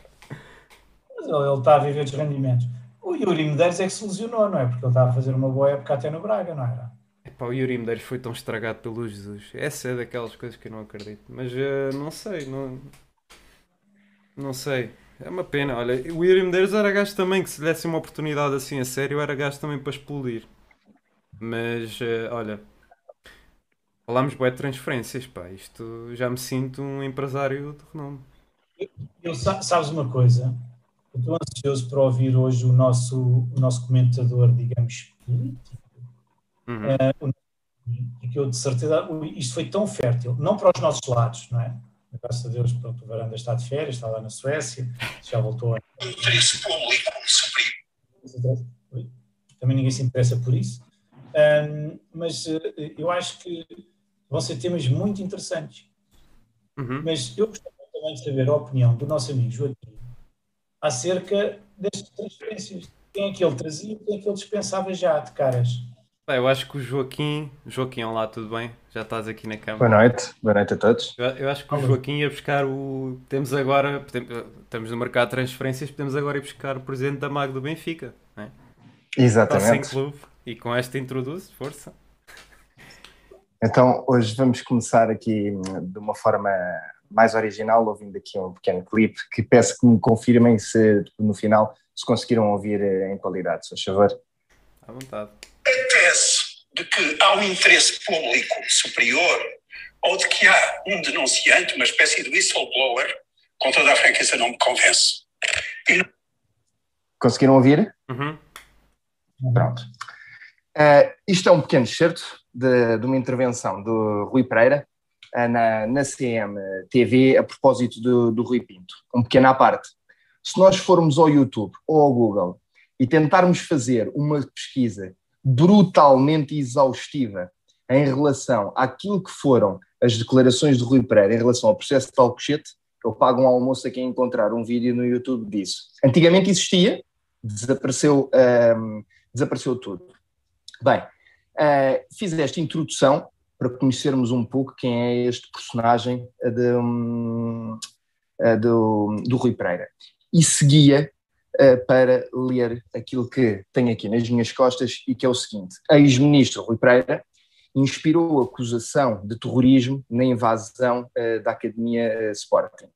mas ele, ele está a viver dos rendimentos. O Yuri Medeiros é que se lesionou, não é? Porque ele estava a fazer uma boa época até no Braga, não era?
Epá, o Yuri Medeiros foi tão estragado pelo Jesus. Essa é daquelas coisas que eu não acredito. Mas eh, não sei, não... não sei. É uma pena. Olha, o Yuri Medeiros era gajo também que se lhe desse uma oportunidade assim a sério, era gajo também para explodir. Mas eh, olha, falámos bué de transferências, pá. Isto já me sinto um empresário de renome.
Eu, sa- sabes uma coisa? Eu estou ansioso para ouvir hoje o nosso, o nosso comentador, digamos, político.
Uhum.
e que eu de certeza, isto foi tão fértil, não para os nossos lados, não é? Graças a Deus, pronto, o Varanda está de férias, está lá na Suécia, já voltou a.
interesse público
Também ninguém se interessa por isso. Ahm, mas eh, eu acho que vão ser temas muito interessantes.
Uhum.
Mas eu gostaria também de saber a opinião do nosso amigo Joaquim acerca destas transferências. Quem é que ele trazia e quem é que ele dispensava já de caras?
Eu acho que o Joaquim. Joaquim, olá, tudo bem? Já estás aqui na cama.
Boa noite, boa noite a todos.
Eu, eu acho que o Joaquim ia buscar o. Temos agora. Estamos no mercado de transferências, podemos agora ir buscar o presidente da MAG do Benfica. Não é?
Exatamente.
Está sem clube. E com esta introduz, força.
Então, hoje vamos começar aqui de uma forma mais original, ouvindo aqui um pequeno clipe que peço que me confirmem se no final se conseguiram ouvir em qualidade, se favor.
À vontade.
Tese de que há um interesse público superior ou de que há um denunciante, uma espécie de whistleblower, com toda a franqueza não me convence. E...
Conseguiram ouvir?
Uhum.
Pronto. Uh, isto é um pequeno excerto de, de uma intervenção do Rui Pereira uh, na, na CMTV a propósito do, do Rui Pinto. Um pequeno à parte. Se nós formos ao YouTube ou ao Google e tentarmos fazer uma pesquisa brutalmente exaustiva em relação àquilo que foram as declarações de Rui Pereira em relação ao processo de Alcochete, eu pago um almoço a quem encontrar um vídeo no YouTube disso. Antigamente existia, desapareceu, desapareceu tudo. Bem, uh, fiz esta introdução para conhecermos um pouco quem é este personagem de, um, do, do Rui Pereira. E seguia uh, para ler aquilo que tenho aqui nas minhas costas e que é o seguinte: ex-ministro Rui Pereira inspirou acusação de terrorismo na invasão uh, da Academia uh, Sporting.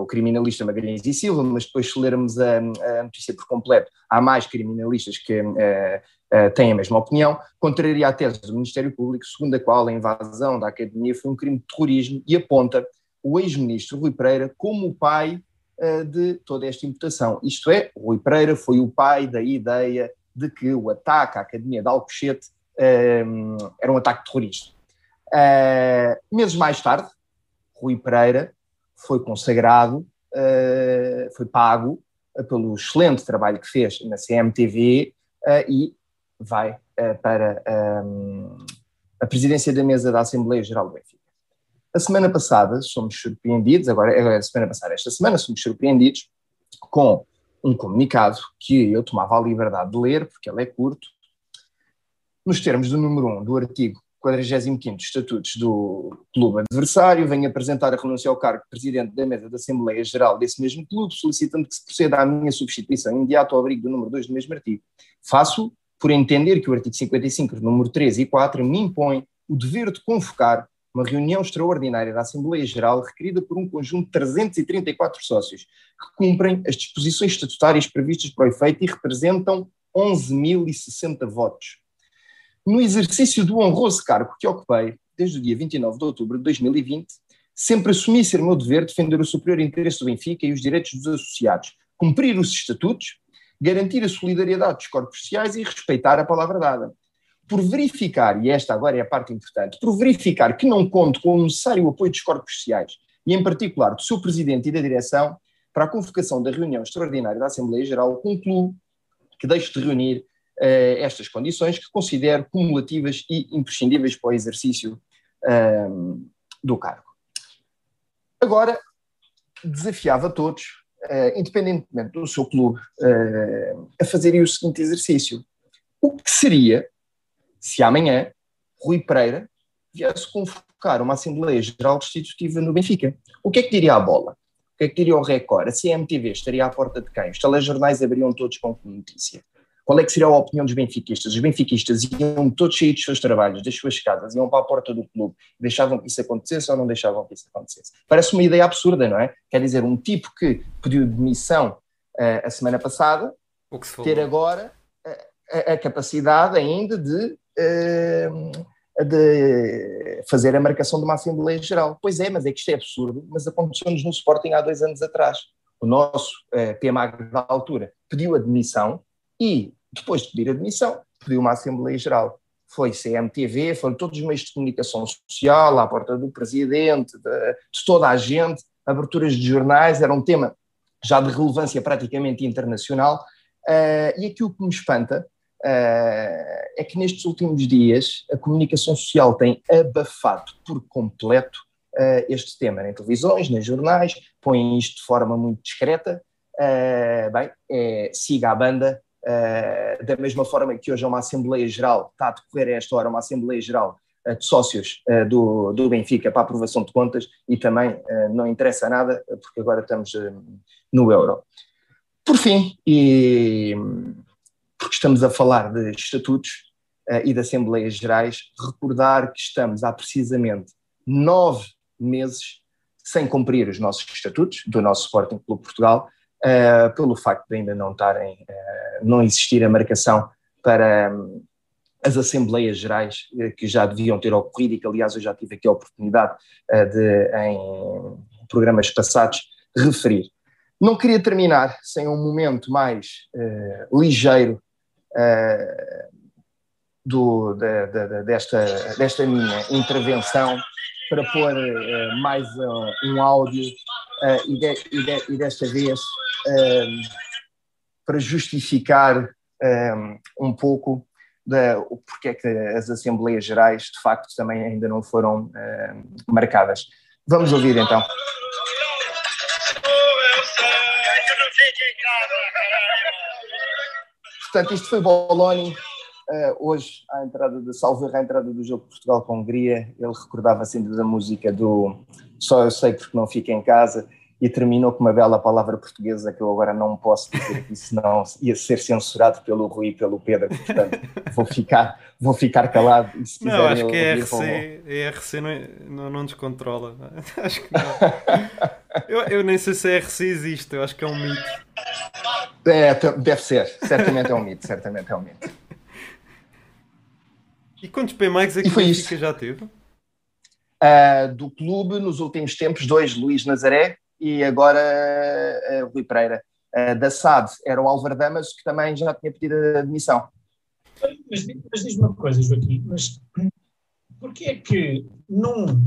o criminalista Magalhães e Silva, mas depois se lermos a, a notícia por completo, há mais criminalistas que têm a mesma opinião, contraria a tese do Ministério Público, segundo a qual a invasão da Academia foi um crime de terrorismo e aponta o ex-ministro Rui Pereira como o pai uh, de toda esta imputação. Isto é, Rui Pereira foi o pai da ideia de que o ataque à Academia de Alcochete um, era um ataque terrorista. Uh, meses mais tarde, Rui Pereira foi consagrado, uh, foi pago pelo excelente trabalho que fez na CMTV e vai para um, a presidência da mesa da Assembleia Geral do Benfica. A semana passada somos surpreendidos, agora é a semana passada, esta semana somos surpreendidos com um comunicado que eu tomava a liberdade de ler, porque ele é curto, nos termos do número 1 do artigo 45 dos Estatutos do Clube Adversário, venho apresentar a renúncia ao cargo de Presidente da Mesa da Assembleia Geral desse mesmo clube, solicitando que se proceda à minha substituição imediata ao abrigo do número 2 do mesmo artigo. Faço por entender que o artigo 55, número 3 e 4, me impõe o dever de convocar uma reunião extraordinária da Assembleia Geral requerida por um conjunto de 334 sócios, que cumprem as disposições estatutárias previstas para o efeito e representam 11.060 votos. No exercício do honroso cargo que ocupei, desde o dia 29 de outubro de 2020, sempre assumi ser meu dever defender o superior interesse do Benfica e os direitos dos associados, cumprir os estatutos, garantir a solidariedade dos corpos sociais e respeitar a palavra dada por verificar, e esta agora é a parte importante, por verificar que não conto com o necessário apoio dos corpos sociais, e em particular do seu presidente e da direção, para a convocação da reunião extraordinária da Assembleia Geral, concluo que deixo de reunir uh, estas condições que considero cumulativas e imprescindíveis para o exercício uh, do cargo. Agora, desafiava todos, uh, independentemente do seu clube, a fazerem o seguinte exercício. O que seria se amanhã Rui Pereira viesse convocar uma Assembleia Geral Constitutiva no Benfica. O que é que diria a bola? O que é que diria o Record? A CMTV estaria à porta de quem? Os telejornais abriam todos com notícia. Qual é que seria a opinião dos benfiquistas? Os benfiquistas iam todos sair dos seus trabalhos, das suas casas, iam para a porta do clube, deixavam que isso acontecesse ou não deixavam que isso acontecesse? Parece uma ideia absurda, não é? Quer dizer, um tipo que pediu demissão uh, a semana passada, ter agora a, a, capacidade ainda de eh, de fazer a marcação de uma Assembleia Geral. Pois é, mas é que isto é absurdo, mas aconteceu-nos no Sporting há dois anos atrás. O nosso uh, PMAG da altura pediu admissão e, depois de pedir admissão, pediu uma Assembleia Geral. Foi CMTV, foram todos os meios de comunicação social, à porta do Presidente, de, de toda a gente, aberturas de jornais, era um tema já de relevância praticamente internacional. Uh, e aquilo que me espanta uh, é que nestes últimos dias a comunicação social tem abafado por completo uh, este tema, em televisões, nos jornais, põem isto de forma muito discreta. Uh, bem, é, siga a banda uh, da mesma forma que hoje é uma Assembleia Geral, está a decorrer a esta hora uma Assembleia Geral de sócios uh, do, do Benfica para aprovação de contas e também não interessa nada, porque agora estamos no euro. Por fim, e estamos a falar de estatutos e de Assembleias Gerais, recordar que estamos há precisamente nove meses sem cumprir os nossos estatutos do nosso Sporting Clube Portugal, uh, pelo facto de ainda não estarem, uh, não existir a marcação para um, as Assembleias Gerais uh, que já deviam ter ocorrido e que, aliás, eu já tive aqui a oportunidade de, em programas passados, referir. Não queria terminar sem um momento mais ligeiro do, de, de, desta, desta minha intervenção para pôr uh, mais uh, um áudio e, de, e, de, e, desta vez para justificar um pouco o porquê que as Assembleias Gerais de facto também ainda não foram marcadas. Vamos ouvir então. Portanto, isto foi Boloni, Uh, hoje, à entrada de Salver, à entrada do jogo de Portugal com Hungria, ele recordava-se ainda da música do Só Eu Sei Porque Não Fico em Casa e terminou com uma bela palavra portuguesa que eu agora não posso dizer aqui, senão ia ser censurado pelo Rui e pelo Pedro, portanto vou ficar, vou ficar calado. E se
não, acho que RC, ERC não, é, não, não descontrola. Acho que não. Eu, eu nem sei se a RC existe, eu acho que é um mito.
É, deve ser, certamente é um mito, certamente é um mito.
E quantos PMAGs é que o Benfica já teve?
Uh, do clube, nos últimos tempos, dois, Luís Nazaré e agora uh, Rui Pereira. Uh, da SAD era o Álvaro Damas, que também já tinha pedido a admissão.
Mas, mas diz-me uma coisa, Joaquim, mas porquê é que num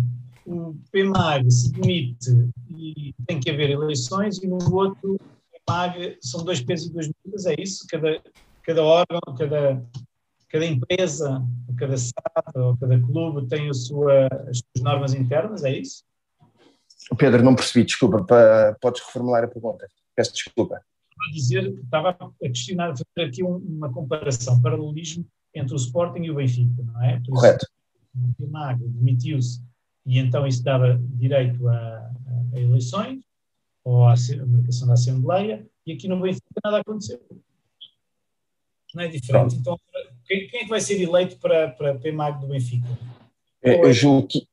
o PMAG se demite e tem que haver eleições e no outro o PMAG são dois pesos e duas medidas, é isso? Cada, cada órgão, cada, cada empresa, cada SAD ou cada clube tem a sua, as suas normas internas, é isso?
Pedro, não percebi, desculpa, para, podes reformular a pergunta. Peço desculpa.
Estava a dizer, estava a questionar, a fazer aqui uma comparação, paralelismo entre o Sporting e o Benfica, não é?
Por Correto.
Isso, o Magro demitiu-se e então isso dava direito a, a, eleições ou à marcação da Assembleia e aqui no Benfica nada aconteceu. Não é diferente. Então, quem, quem, é que vai ser eleito para, para PMAG do Benfica?
Eu, eu julgo que.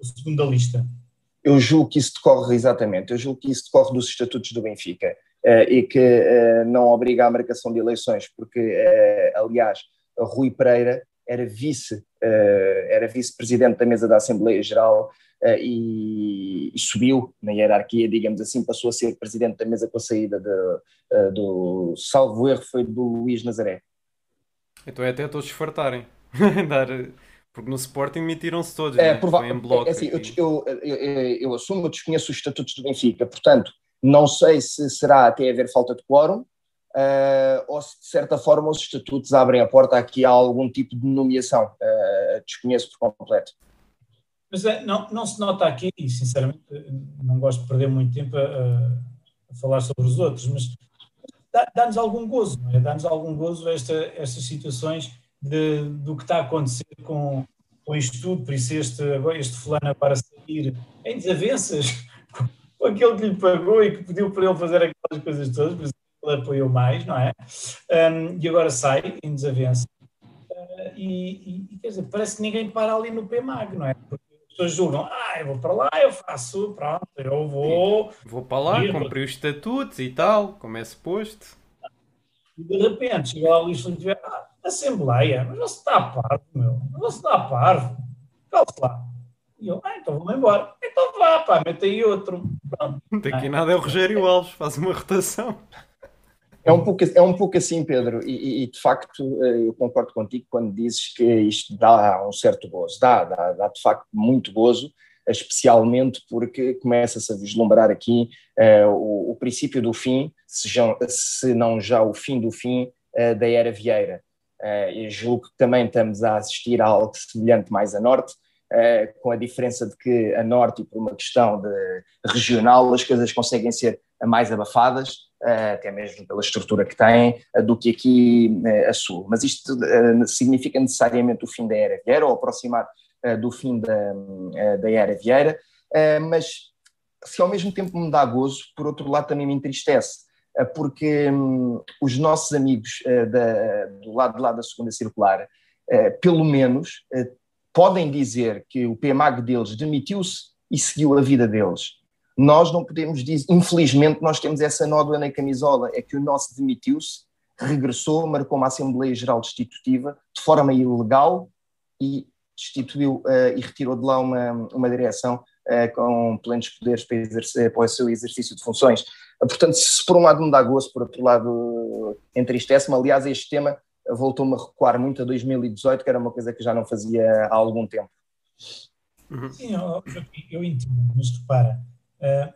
O segundo da lista.
Eu julgo que isso decorre, exatamente, eu julgo que isso decorre dos estatutos do Benfica uh, e que uh, não obriga à marcação de eleições, porque, uh, aliás, Rui Pereira era vice, era vice-presidente da mesa da Assembleia Geral e, e, subiu na hierarquia, digamos assim, passou a ser presidente da mesa com a saída de, do salvo erro foi do Luís Nazaré.
Então é até todos fartarem. Dar... Porque no Sporting mentiram-se todos. É, né? em bloco,
é assim, eu, eu, eu, eu, assumo, eu desconheço os estatutos do Benfica, portanto, não sei se será até haver falta de quórum uh, ou se de certa forma os estatutos abrem a porta aqui a algum tipo de nomeação. Uh, desconheço por completo.
Mas é, não, não se nota aqui, e sinceramente não gosto de perder muito tempo a, a falar sobre os outros, mas dá-nos algum gozo, é? Dá-nos algum gozo esta, estas situações de, do que está a acontecer com, com isto tudo, por isso este, este fulano agora sair em desavenças com aquele que lhe pagou e que pediu para ele fazer aquelas coisas todas, por isso ele apoiou mais, não é? Um, e agora sai em desavença. Uh, e, e, quer dizer, parece que ninguém para ali no PMAG, não é? Porque pessoas julgam, ah, eu vou para lá, eu faço, pronto, eu vou.
Vou para lá, ir, cumprir os estatutos e tal, como é suposto.
E de repente chega lá o lixo e tiver, ah, Assembleia, mas você está parvo, meu, você está a parvo, calça lá. E eu, ah, então vou-me embora. Então vá, pá, mete aí outro. Pronto.
Daqui nada é o Rogério Alves, faz uma rotação.
É um pouco, é um pouco assim, Pedro, e, e, de facto eh, eu concordo contigo quando dizes que isto dá um certo gozo. Dá, dá, dá de facto muito gozo, especialmente porque começa-se a vislumbrar aqui uh, o, o, princípio do fim, se, já, se, não já o fim do fim uh, da era Vieira. Uh, julgo que também estamos a assistir a algo semelhante mais a norte, com a diferença de que a norte, por uma questão de regional, as coisas conseguem ser mais abafadas, até mesmo pela estrutura que tem, do que aqui a Sul. Mas isto significa necessariamente o fim da era Vieira ou aproximar do fim da, da era Vieira, mas se ao mesmo tempo me dá gozo, por outro lado também me entristece, porque hum, os nossos amigos da, do lado de lá da segunda circular, pelo menos, podem dizer que o PMAG deles demitiu-se e seguiu a vida deles. Nós não podemos dizer, infelizmente, nós temos essa nódoa na camisola, é que o nosso demitiu-se, regressou, marcou uma Assembleia Geral Destitutiva de forma ilegal e destituiu uh, e retirou de lá uma, uma direção uh, com plenos poderes para, exercer, para o seu exercício de funções. Portanto, se por um lado me dá gozo, por outro lado entristece-me. Aliás, este tema voltou-me a recuar muito a 2018, que era uma coisa que já não fazia há algum tempo.
Uhum. Sim, eu, eu, entendo, mas repara, uh,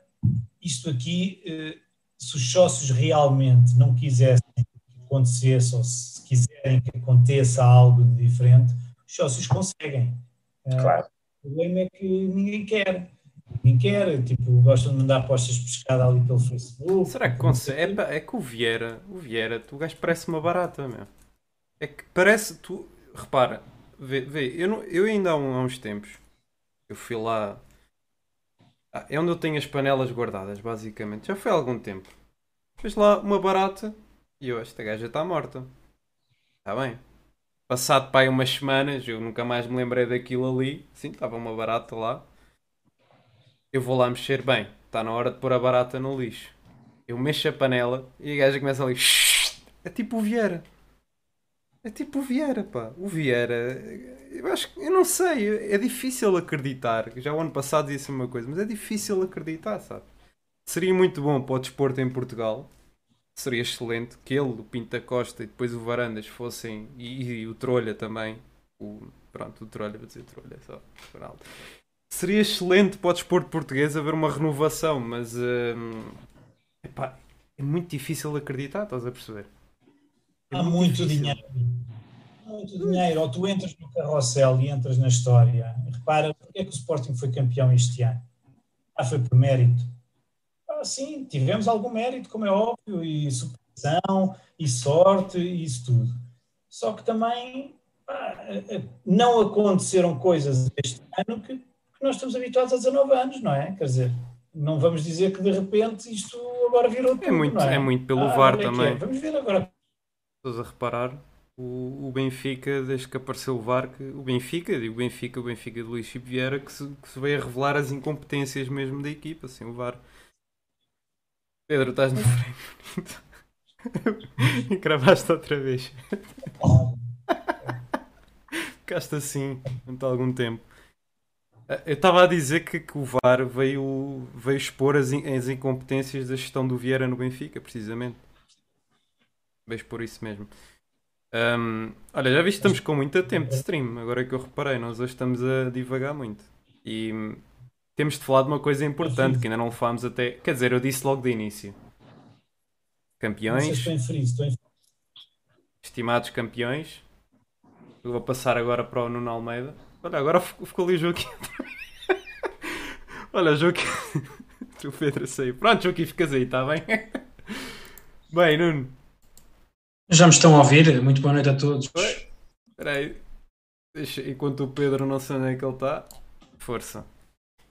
isto aqui, uh, se os sócios realmente não quisessem que acontecesse, ou se quiserem que aconteça algo de diferente, os sócios conseguem.
Uh, claro.
O problema é que ninguém quer. Ninguém quer, tipo, gostam de mandar postas de pescada ali pelo Facebook.
Será que consegue? É, é que o Vieira, o Vieira, o gajo parece uma barata, meu. É que parece, tu, repara, vê, vê eu, não, eu ainda há, há uns tempos eu fui lá. Ah, é onde eu tenho as panelas guardadas, basicamente. Já foi há algum tempo. Fez lá uma barata e eu, esta gaja está morta. Está bem. Passado para aí umas semanas, eu nunca mais me lembrei daquilo ali. Sim, estava uma barata lá. Eu vou lá mexer. Bem, está na hora de pôr a barata no lixo. Eu mexo a panela e a gaja começa ali. É tipo o Vieira. É tipo o Vieira, pá. O Vieira, eu acho que, eu não sei, é difícil acreditar. Já o ano passado disse uma coisa, mas é difícil acreditar, sabe? Seria muito bom para o desporto em Portugal. Seria excelente que ele, o Pinta Costa e depois o Varandas fossem, e, e o Trolha também. O, pronto, o Trolha, vou dizer Trolha só. Ronaldo. Seria excelente para o desporto português haver uma renovação, mas hum, epá, é muito difícil acreditar, estás a perceber?
Há muito difícil. dinheiro. Muito dinheiro. Ou tu entras no carrossel e entras na história. Repara, porque é que o Sporting foi campeão este ano? Ah, foi por mérito. Ah, sim, tivemos algum mérito, como é óbvio, e superação, e sorte, e isso tudo. Só que também pá, não aconteceram coisas este ano que, que nós estamos habituados há 19 anos, não é? Quer dizer, não vamos dizer que de repente isto agora virou é tudo,
é muito,
é?
é? muito pelo ah, VAR
é
também. É.
Vamos ver agora
a reparar, o, o Benfica, desde que apareceu o VAR, que, o Benfica, digo Benfica, o Benfica de Luís Chico Vieira, que se, que se veio a revelar as incompetências mesmo da equipa, assim, o VAR. Pedro, estás no frame e cravaste outra vez. Ficaste assim, durante algum tempo. Eu estava a dizer que, que, o VAR veio, veio expor as, as incompetências da gestão do Vieira no Benfica, precisamente. Vejo por isso mesmo. Um, olha, já viste estamos com muito tempo de stream, agora é que eu reparei, nós hoje estamos a divagar muito. E temos de falar de uma coisa importante que ainda não falámos até. Quer dizer, eu disse logo de início. Campeões. Estimados campeões. Eu vou passar agora para o Nuno Almeida. Olha, agora ficou ali o Joaquim. Olha, Joaquim. o Pedro saiu. Pronto, Joaquim, ficas aí, está bem? bem, Nuno.
Já me estão a ouvir? Muito boa noite a todos.
Espera aí. Deixa, enquanto o Pedro não sei onde é que ele está, força.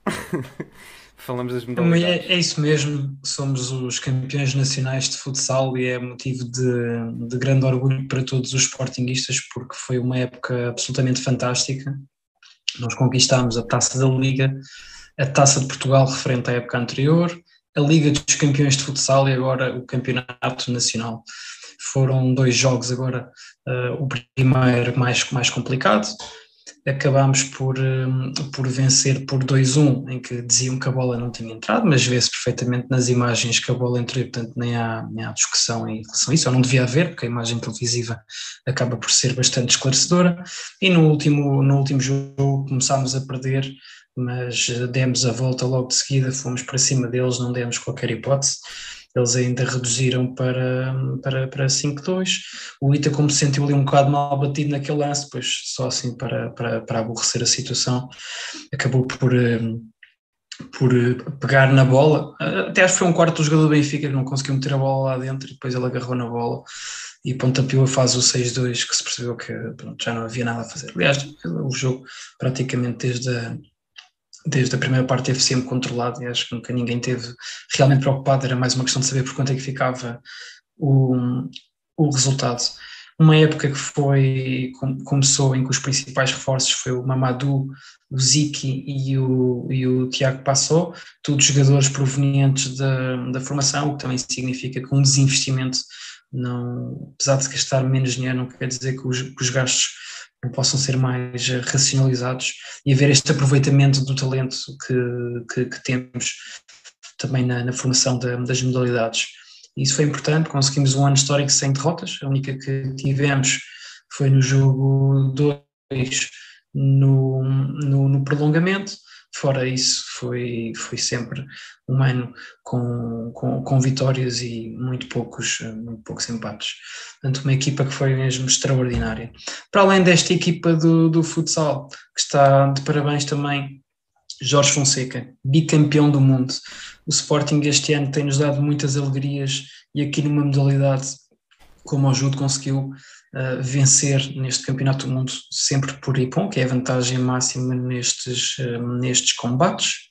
Falamos das modalidades.
É, é, isso mesmo, somos os campeões nacionais de futsal e é motivo de, de grande orgulho para todos os sportinguistas porque foi uma época absolutamente fantástica. Nós conquistámos a taça da Liga, a taça de Portugal referente à época anterior, a Liga dos Campeões de Futsal e agora o Campeonato Nacional. Foram dois jogos agora, uh, o primeiro mais, mais complicado, acabámos por, um, por vencer por 2-1, em que diziam que a bola não tinha entrado, mas vê-se perfeitamente nas imagens que a bola entrou, portanto nem há, nem há discussão em relação a isso, ou não devia haver, porque a imagem televisiva acaba por ser bastante esclarecedora, e no último, no último jogo começámos a perder, mas demos a volta logo de seguida, fomos para cima deles, não demos qualquer hipótese, eles ainda reduziram para, para, para 5-2. O Ita, como se sentiu ali um bocado mal batido naquele lance, pois só assim para, para, para aborrecer a situação, acabou por, eh, por pegar na bola. Até acho que foi um quarto do jogador do Benfica que não conseguiu meter a bola lá dentro e depois ele agarrou na bola e pontapeou faz o 6-2 que se percebeu que pronto, já não havia nada a fazer. Aliás, o jogo praticamente desde a, desde a primeira parte teve sempre controlado e acho que nunca ninguém teve realmente preocupado, era mais uma questão de saber por quanto é que ficava o, o resultado. Uma época que foi, começou em que os principais reforços foi o Mamadou, o Ziki e o, e o Tiago Passou, todos jogadores provenientes da, da formação, o que também significa que um desinvestimento, não, apesar de gastar menos dinheiro, não quer dizer que os, que os gastos possam ser mais racionalizados e haver este aproveitamento do talento que, que, que temos também na, na formação da, das modalidades. Isso foi importante, conseguimos um ano histórico sem derrotas, a única que tivemos foi no jogo 2 no, no, no, prolongamento, fora isso foi, foi sempre um ano com, com, com, vitórias e muito poucos, muito poucos empates. Portanto, uma equipa que foi mesmo extraordinária. Para além desta equipa do, do futsal, que está de parabéns também Jorge Fonseca, bicampeão do mundo. O Sporting este ano tem-nos dado muitas alegrias e aqui numa modalidade como o Judo conseguiu vencer neste Campeonato do Mundo sempre por Ipon, que é a vantagem máxima nestes, uh, nestes combates.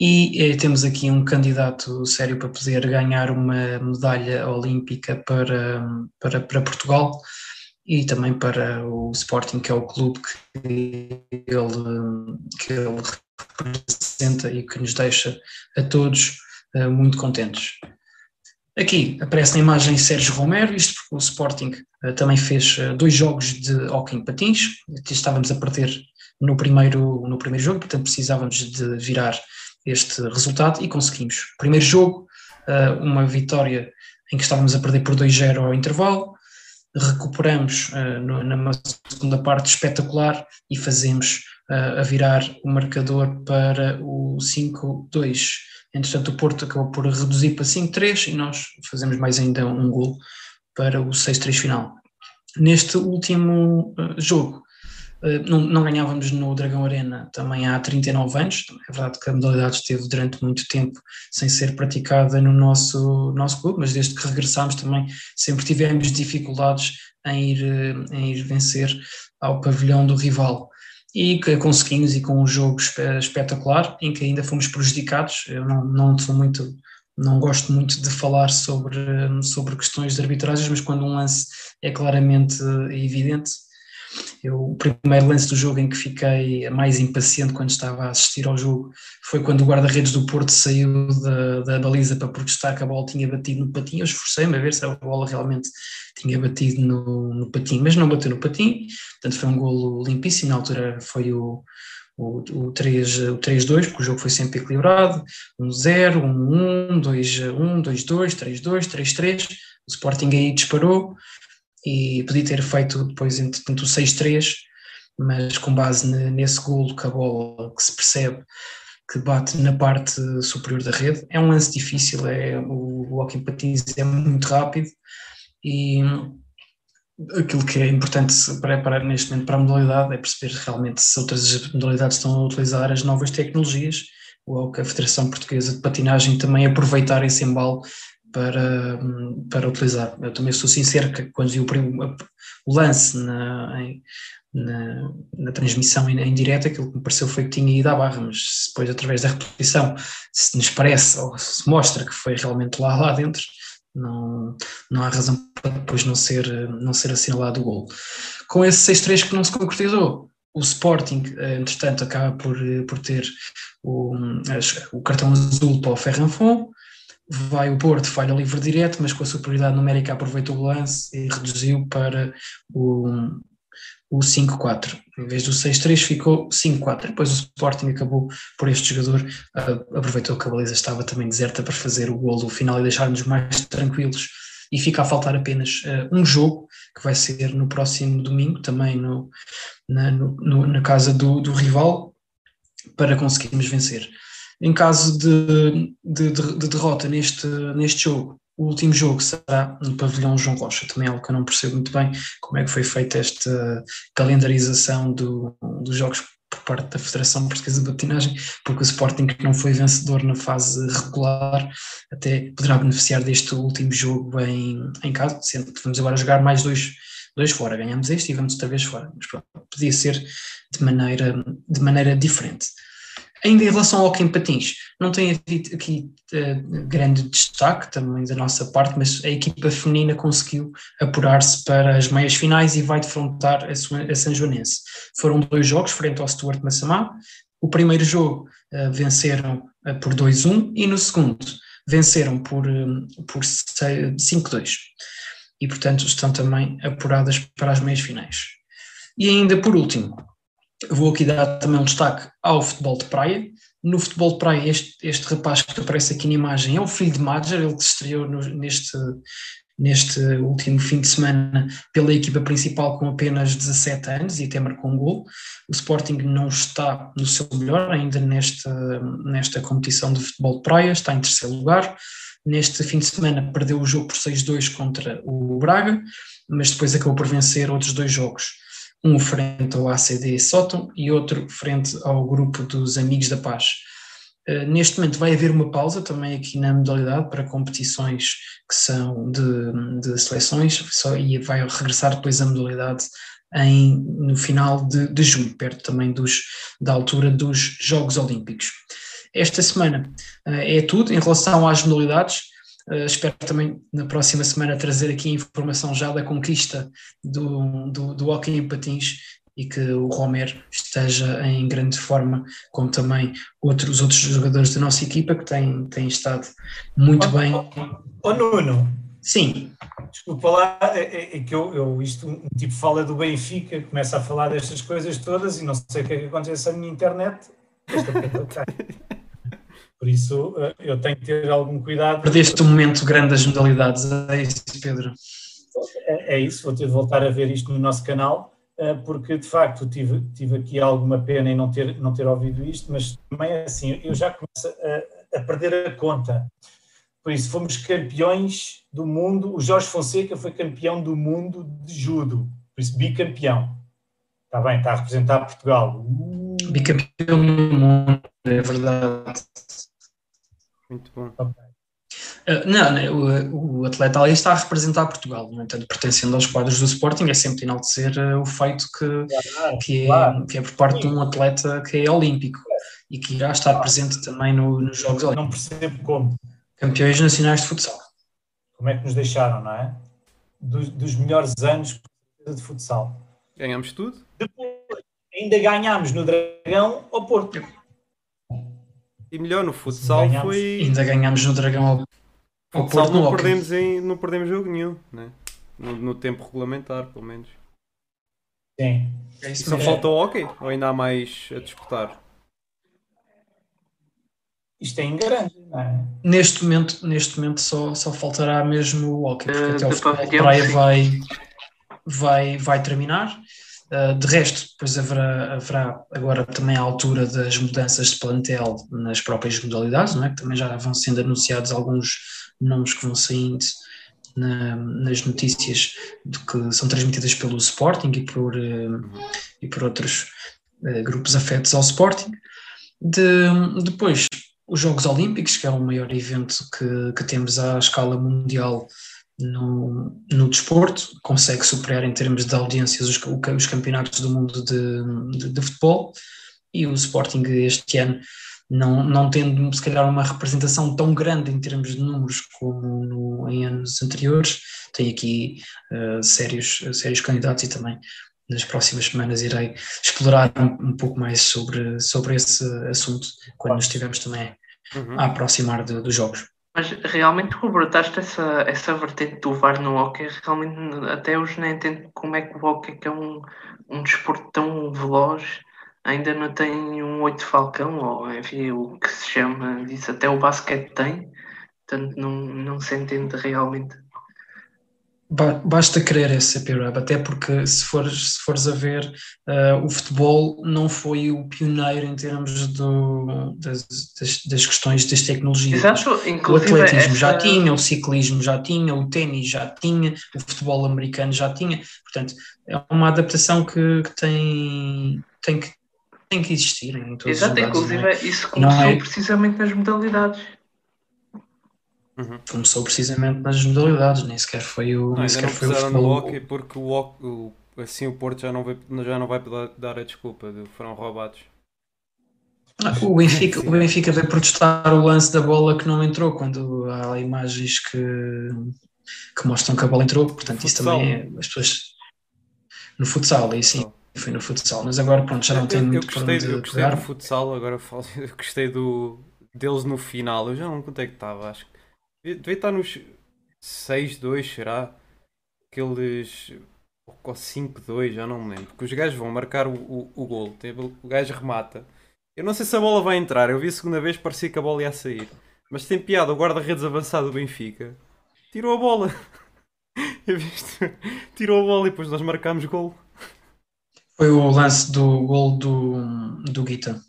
E eh, temos aqui um candidato sério para poder ganhar uma medalha olímpica para, para, para Portugal e também para o Sporting, que é o clube que ele, que ele representa e que nos deixa a todos uh, muito contentes. Aqui aparece na imagem Sérgio Romero, isto porque o Sporting uh, também fez uh, dois jogos de hockey em patins, estávamos a perder no primeiro, no primeiro jogo, portanto precisávamos de virar este resultado e conseguimos. Primeiro jogo, uma vitória em que estávamos a perder por 2-0 ao intervalo, recuperamos na segunda parte espetacular e fazemos a virar o marcador para o 5-2. Entretanto, o Porto acabou por reduzir para 5-3 e nós fazemos mais ainda um gol para o 6-3 final. Neste último uh, jogo, eh, não, não, ganhávamos no Dragão Arena também há 39 anos. É verdade que a modalidade esteve durante muito tempo sem ser praticada no nosso, nosso clube, mas desde que regressámos também sempre tivemos dificuldades em ir, eh, em ir vencer ao pavilhão do rival. E que conseguimos, e com um jogo espetacular, em que ainda fomos prejudicados. Eu não, não sou muito não gosto muito de falar sobre, sobre questões de arbitragens, mas quando um lance é claramente evidente, eu, o primeiro lance do jogo em que fiquei mais impaciente quando estava a assistir ao jogo foi quando o guarda-redes do Porto saiu da, da baliza para protestar que a bola tinha batido no patinho. Eu esforcei-me a ver se a bola realmente tinha batido no, no patinho, mas não bateu no patinho, portanto foi um golo limpíssimo. Na altura foi o, o, o 3-2, porque o jogo foi sempre equilibrado, 1-0, 1-1, 2-1, 2-2, 3-2, 3-3, o Sporting aí disparou, e podia ter feito depois, entretanto, o 6-3, mas com base nesse golo que a bola que se percebe que bate na parte superior da rede. É um lance difícil, é, o walking patins é muito rápido e aquilo que é importante para, para, neste momento para a modalidade é perceber realmente se outras modalidades estão a utilizar as novas tecnologias ou que a Federação Portuguesa de Patinagem também aproveitar esse embalo para, para utilizar. Eu também sou sincero que quando vi o, o lance na, na, na, transmissão em, em direto, aquilo que me pareceu foi que tinha ido à barra, mas depois através da repetição, se nos parece ou se mostra que foi realmente lá, lá dentro, não, não há razão para depois não ser, não ser assinalado o gol. Com esse 6-3 que não se concretizou, o Sporting, eh, entretanto, acaba por, por ter o, o cartão azul para o Ferranfon, vai o Porto, falha livre direto, mas com a superioridade numérica aproveitou o lance e reduziu para o, o 5-4. Em vez do 6-3 ficou 5-4. Depois o Sporting acabou por este jogador, uh, aproveitou que a baliza estava também deserta para fazer o golo final e deixar-nos mais tranquilos. E fica a faltar apenas uh, um jogo, que vai ser no próximo domingo, também no, na, no, na casa do, do rival, para conseguirmos vencer. Em caso de, de, de, derrota neste, neste jogo, o último jogo será no pavilhão João Rocha, também é algo que eu não percebo muito bem como é que foi feita esta calendarização do, dos jogos por parte da Federação Portuguesa de Patinagem, porque o Sporting que não foi vencedor na fase regular até poderá beneficiar deste último jogo em, em casa, sendo que vamos agora jogar mais dois, dois fora, ganhamos este e vamos outra vez fora, mas pronto, podia ser de maneira, de maneira diferente. Ainda em relação ao Hockey Patins, não tem havido aqui uh, grande destaque também da nossa parte, mas a equipa feminina conseguiu apurar-se para as meias finais e vai defrontar a, a São Joanense. Foram dois jogos frente ao Stuart Massamá. O primeiro jogo uh, venceram uh, por 2-1 e no segundo venceram por, por 5-2. E portanto estão também apuradas para as meias finais. E ainda por último, Vou aqui dar também um destaque ao futebol de praia. No futebol de praia, este, este rapaz que aparece aqui na imagem é o filho de Madger, ele que se estreou no, neste, neste último fim de semana pela equipa principal com apenas 17 anos e até marcou um gol. O Sporting não está no seu melhor ainda nesta, nesta competição de futebol de praia, está em terceiro lugar. Neste fim de semana perdeu o jogo por 6-2 contra o Braga, mas depois acabou por vencer outros dois jogos um frente ao ACD Sótão e outro frente ao grupo dos Amigos da Paz. Uh, neste momento vai haver uma pausa também aqui na modalidade para competições que são de, de seleções só, e vai regressar depois a modalidade em, no final de, de junho, perto também dos, da altura dos Jogos Olímpicos. Esta semana uh, é tudo em relação às modalidades. Uh, espero também na próxima semana trazer aqui informação já da conquista do, do, do hockey em patins e que o Romero esteja em grande forma, como também outros, os outros jogadores da nossa equipa que têm, têm estado muito oh, bem. Ô
oh, oh, Nuno!
Sim.
Desculpa lá, é, é, é, que eu, eu isto, um tipo fala do Benfica, começa a falar destas coisas todas e não sei o que é que acontece à minha internet. Por isso, eh, eu tenho que ter algum cuidado.
Perdeste um momento grande das modalidades, é isso, Pedro?
É, é isso, vou ter de voltar a ver isto no nosso canal, eh, porque de facto tive, tive aqui alguma pena em não ter, não ter ouvido isto, mas também é assim, eu já começo a, a perder a conta. Por isso, fomos campeões do mundo. O Jorge Fonseca foi campeão do mundo de judo, por isso, bicampeão. Está bem, está a representar Portugal.
Uh. Bicampeão do mundo, é verdade.
Muito bom.
Uh, não, não o, o, atleta ali está a representar Portugal, no entanto, pertencendo aos quadros do Sporting, é sempre enaltecer uh, o feito que, claro, que, é, claro. que é por parte de um atleta que é olímpico e que irá estar presente também no, nos Jogos Olímpicos.
Não percebo como.
Campeões nacionais de futsal.
Como é que nos deixaram, não é? Dos, dos melhores anos de futsal.
Ganhamos tudo?
Depois, ainda ganhámos no Dragão ao Porto.
E melhor, no futsal foi.
Ainda ganhámos no Dragão ao,
ao futsal Porto. Não perdemos, em, não perdemos jogo nenhum, né? no, no tempo regulamentar, pelo menos.
Sim.
É isso Só falta o hockey? Ou ainda há mais a disputar?
Isto é em grande, não é?
Neste momento, neste momento só, só faltará mesmo o hockey, porque uh, até o futebol praia vai, vai, vai terminar. Uh, de resto, depois haverá, haverá agora também a altura das mudanças de plantel nas próprias modalidades, não é? que também já vão sendo anunciados alguns nomes que vão saindo na, nas notícias de que são transmitidas pelo Sporting e por, uh, e por outros uh, grupos afetos ao Sporting. De, depois, os Jogos Olímpicos, que é o maior evento que, que temos à escala mundial no, no desporto, consegue superar em termos de audiências os, os campeonatos do mundo de, de, de, futebol e o Sporting este ano, não, não tendo se calhar uma representação tão grande em termos de números como no, em anos anteriores, tem aqui uh, sérios, sérios candidatos e também nas próximas semanas irei explorar um, um pouco mais sobre, sobre esse assunto quando nos estivermos também uhum. a aproximar de, dos jogos.
Mas realmente rebrutaste essa, essa vertente do VAR no hockey, realmente até hoje não entendo como é que o hockey, que é um, um desporto tão veloz, ainda não tem um oito falcão, ou enfim, o que se chama disso, até o basquete tem, portanto não, não se entende realmente
Basta querer esse CP até porque se fores, se fores a ver, uh, o futebol não foi o pioneiro em termos do, das, das, das questões das tecnologias.
Exato,
o atletismo já tinha, o ciclismo já tinha, o ténis já tinha, o futebol americano já tinha, portanto, é uma adaptação que, que tem, tem que têm que existir em todos
Exato,
os lugares.
inclusive
não é?
isso começou
é-
precisamente nas modalidades.
Começou precisamente nas modalidades, nem sequer foi o,
Não,
nem sequer
não
foi o futebol.
hockey porque o, o- assim o Porto já não vai, já não vai dar- a desculpa de foram roubados.
Ah, O Benfica, o Benfica veio protestar o lance da bola que não entrou, quando há imagens que, que mostram que a bola entrou, portanto isso
Futsal.
também é, as pessoas no futsal, aí sim, foi no futsal, mas agora pronto, já não tem
eu, eu
muito para
gostei, eu gostei
pegar.
do futsal, agora falo, eu gostei do, deles no final. Eu já não é que estava, acho que devia, estar nos 6-2, será? Aqueles ou 5-2, já não me lembro. Porque os gajos vão marcar o, o, o gol, o gajo remata. Eu não sei se a bola vai entrar. Eu vi a segunda vez, parecia que a bola ia sair. Mas tem piada, o guarda-redes avançado do Benfica tirou a bola. Eu vi isto. Tirou a bola e depois nós marcámos gol.
Foi o lance do gol do, do Guita.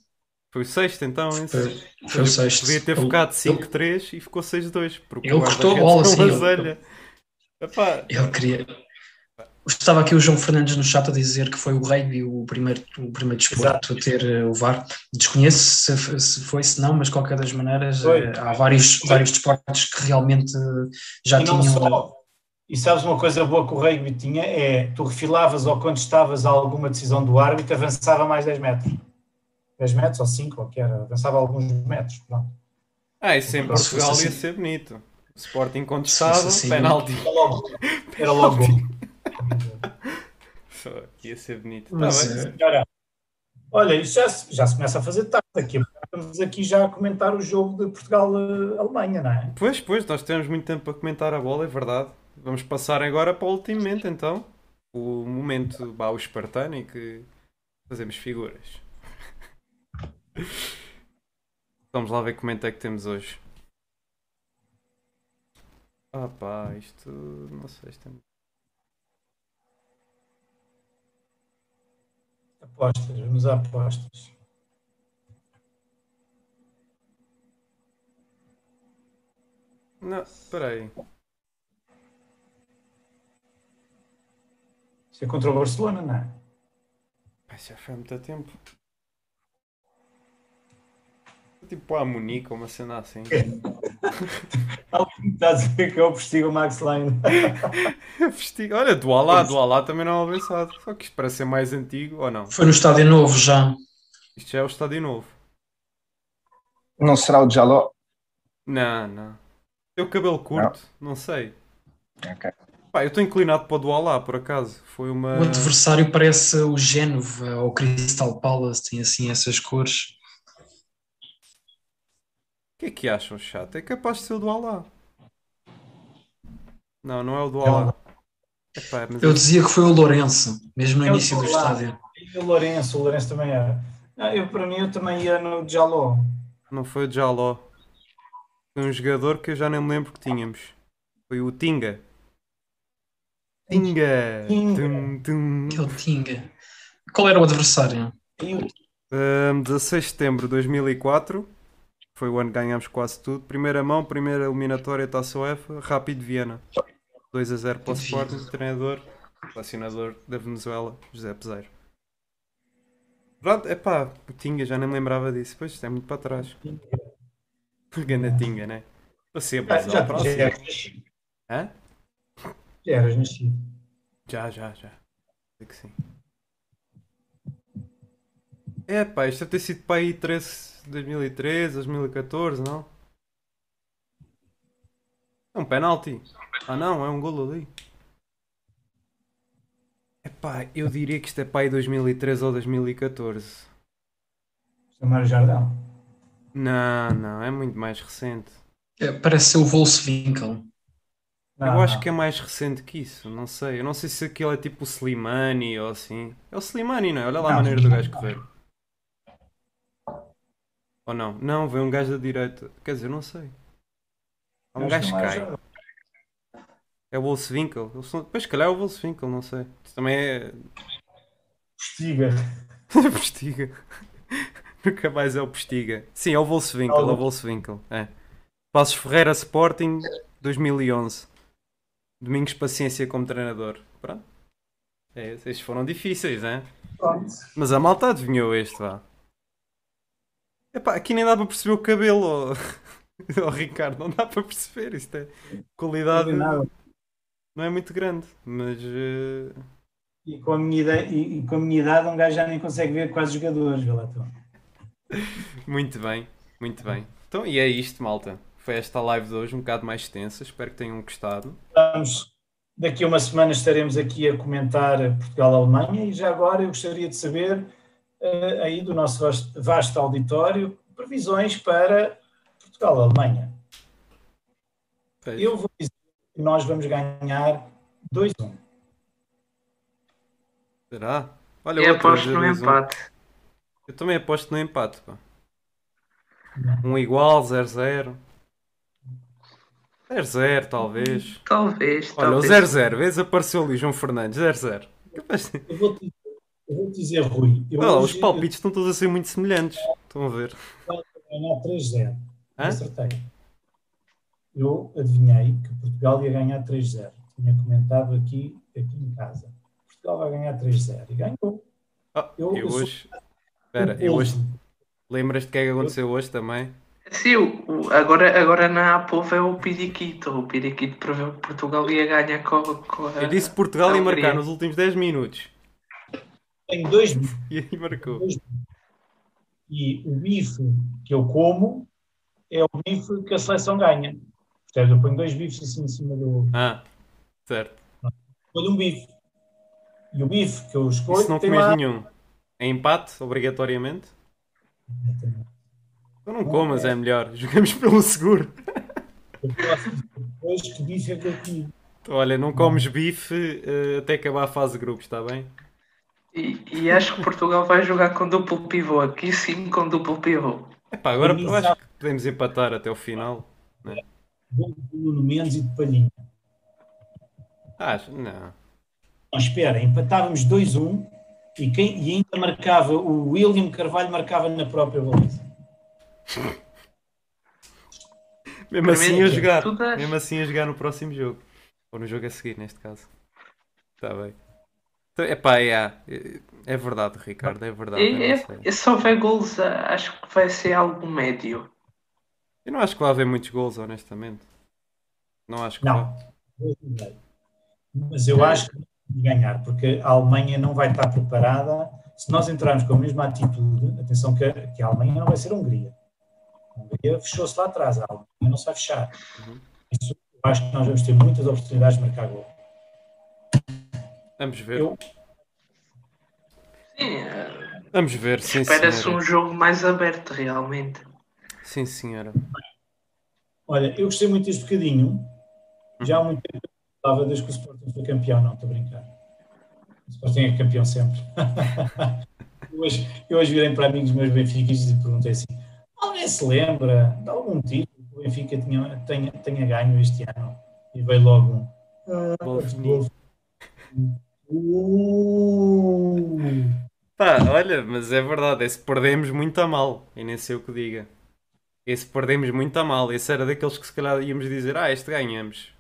Foi o sexto então. esse.
Foi, foi o sexto.
Podia ter ficado 5-3 e ficou 6-2. Porque
Ele
o
cortou a bola, sim, ele- Ele queria. Estava aqui o João Fernandes no chat a dizer que foi o rugby o primeiro, o primeiro desporto a ter eh, o VAR. Desconheço se, se foi, se não, mas de qualquer das maneiras
Foi.
eh, há vários, vários desportos que realmente já
E não
tinham.
só. E sabes uma coisa boa que o rugby tinha? É tu refilavas ou quando estavas a alguma decisão do árbitro, avançava mais 10 metros. 10 metros ou 5, ou que era, avançava alguns metros. Pronto.
Ah, isso em Portugal ia
assim-
ser bonito. Sporting contestado,
assim,
penalti.
Era logo. Era logo.
Ia ser bonito. Tá
Mas,
bem.
eh,
Olha, isso já se, já se começa a fazer tarde. Aqui, estamos aqui já a comentar o jogo de Portugal-Alemanha, não é?
Pois, pois, nós temos muito tempo para comentar a bola, é verdade. Vamos passar agora para o último momento, então. O momento, bah, o espartano, em que fazemos figuras. Vamos lá ver momento é que temos hoje. Ah pá, isto... não sei, isto é...
Apostas, vamos a apostas.
Não, espera aí.
Isto é contra o Barcelona, não é?
Pá, já foi há muito tempo. Tipo a Munique ou uma cena assim.
Alguém está a dizer que é o Postigo Max Line.
Olha, do Alá, do Alá também não é avançado. Só que isto parece ser mais antigo, ou não?
Foi no Estádio Novo já.
Isto já é o estádio novo.
Não será o Jaló?
Não, não. Tem o cabelo curto, não, sei.
Ok.
Pá, eu estou inclinado para o do Alá, por acaso. Foi uma.
O adversário parece o Génova ou o Crystal Palace, tem assim essas cores.
O que é que acham, chato? É capaz de ser o do Alá. Não, não é o do
É o
Alá. Epá, mas
Eu dizia que foi o Lourenço, mesmo no
É o
início do estádio.
E o Lourenço, o Lourenço também era. Ah, eu, para mim, eu também ia no Jaló.
não foi o Jaló. Foi um jogador que eu já nem me lembro que tínhamos. Foi o Tinga. Tinga!
Tinga.
Tum, tum.
Aquele Tinga. Qual era o adversário?
E o
Um, 16 de setembro de 2004 foi o ano que ganhámos quase tudo. Primeira mão, primeira eliminatória Taça UEFA, Rápido Viena. 2 a 0 para o Sporting, treinador, selecionador da Venezuela, José Peseiro. Pronto, é pá, Tinga, já nem me lembrava disso. Pois isto é muito para trás. Ganda Tinga, né? Para ser
Ah, já, já
próximo.
eras nascido.
Hã?
Já eras nascido.
Já, já, já. Sei que sim. É pá, isto deve ter sido para aí 13, 2013, 2014, não? É um penalti. Ah não, é um golo ali. É pá, eu diria que isto é para aí 2013 ou 2014.
Chamar Jardão.
Não, não, é muito mais recente.
É, parece ser o Volkswinkel.
eu acho que é mais recente que isso, não sei. Eu não sei se aquele é tipo o Slimani ou assim. É o Slimani, não é? Olha lá a
Não,
maneira do gajo correr. Ou não? Não, veio um gajo da direita. Quer dizer, não sei. Há um gajo que cai. É o Wolfswinkel. Pois, se calhar é o Wolfswinkel, não sei. Isso também é.
Postiga.
Postiga. Nunca mais é o Postiga. Sim, é o Wolfswinkel, é o Wolfswinkel. É. Passos Ferreira Sporting 2011. Domingos Paciência como treinador. Pronto. É, estes foram difíceis, hein?
Pronto.
Mas a malta adivinhou este, vá. Epá, aqui nem dá para perceber o cabelo, ó. ó, Ricardo, não dá para perceber. Isto é qualidade
Nada.
não é muito grande, mas eh,
E com, a minha idade, e, e com a minha idade um gajo já nem consegue ver quase jogadores, Galatão.
muito bem, muito bem. Então, e é isto, malta. Foi esta live de hoje, um bocado mais extensa. Espero que tenham gostado.
Vamos, daqui a uma semana estaremos aqui a comentar Portugal-Alemanha e já agora eu gostaria de saber aí do nosso vasto, vasto auditório previsões para Portugal-Alemanha.
Pois.
Eu vou dizer que nós vamos ganhar 2-1.
Será? Olha,
E
outro
aposto
a
no
dizer 2-1.
empate.
Eu também aposto no empate, pá. Um igual, 0-0. 0-0, talvez.
Talvez,
Olha, o
talvez.
0-0, vez apareceu ali o João Fernandes, 0-0. Capaz de-
Eu vou te eu vou dizer, Rui, eu
Olha lá, os
hoje
palpites estão todos a ser muito semelhantes. Estão a ver?
ganhar 3-0.
Hã?
Acertei. Eu adivinhei que Portugal ia ganhar 3-0. Tinha comentado aqui, aqui em casa. Portugal vai ganhar 3-0. E ganhou.
Ah,
Eu-
eu
eu
hoje. Espera, eu hoje. Lembras-te do que é que aconteceu hoje também?
Sim, o- o- agora, agora na Apova é o Piriquito. O Piriquito preveu que Portugal ia ganhar com, com a.
Eu disse Portugal ia marcar nos últimos 10 minutos.
Tenho dois
E aí marcou.
e o bife que eu como é o bife que a seleção ganha. Percebes? Eu ponho dois bifes assim em cima do.
Ah, certo.
Ponho um bife. E o bife que eu
E
escolho
se não comes
lá.
nenhum? É empate, obrigatoriamente? Então não comas, é melhor. Jogamos pelo seguro.
Depois que bife é que eu comi.
Então, olha, não comes bife eh, até acabar a fase de grupos, está bem?
E, e acho que Portugal vai jogar com duplo pivô. Aqui sim, com duplo pivô.
Epá, agora eu acho que podemos empatar até o final.
De Nuno Mendes e de Palhinha.
Acho, não.
Não, espera, empatávamos 2-1 e, quem, e ainda marcava, o William Carvalho marcava na própria baliza.
Mesmo assim a jogar. Mesmo assim a jogar no próximo jogo. Ou no jogo a seguir, neste caso. Está bem. Então, epá, é, é, é verdade, Ricardo, é verdade.
E, é, se houver gols, acho que vai ser algo médio.
Eu não acho que vai haver muitos gols, honestamente. Não acho que
Não.
vai.
Mas eu acho que vamos ganhar, porque a Alemanha não vai estar preparada. Se nós entrarmos com a mesma atitude, atenção que a, que a Alemanha não vai ser a Hungria. A Hungria fechou-se lá atrás, a Alemanha não se vai fechar.
Uhum.
Isso, eu acho que nós vamos ter muitas oportunidades de marcar gol.
Vamos ver.
Eu-
Sim,
Vamos ver, sim
espera-se
senhora.
um jogo mais aberto, realmente.
Sim senhora.
Olha, eu gostei muito deste bocadinho. Já há muito tempo que eu falava desde que o Sporting foi campeão, não estou a brincar. O Sporting é campeão sempre. eu, hoje, eu hoje virei para amigos meus benfiquistas e perguntei assim: alguém se lembra de algum título que o Benfica tinha, tenha, tenha ganho este ano? E veio logo um. Ah. Uh,
Pá, olha, mas é verdade, esse perdemos muito a mal, e nem sei o que diga. Esse perdemos muito a mal, esse era daqueles que se calhar íamos dizer, ah, este ganhamos.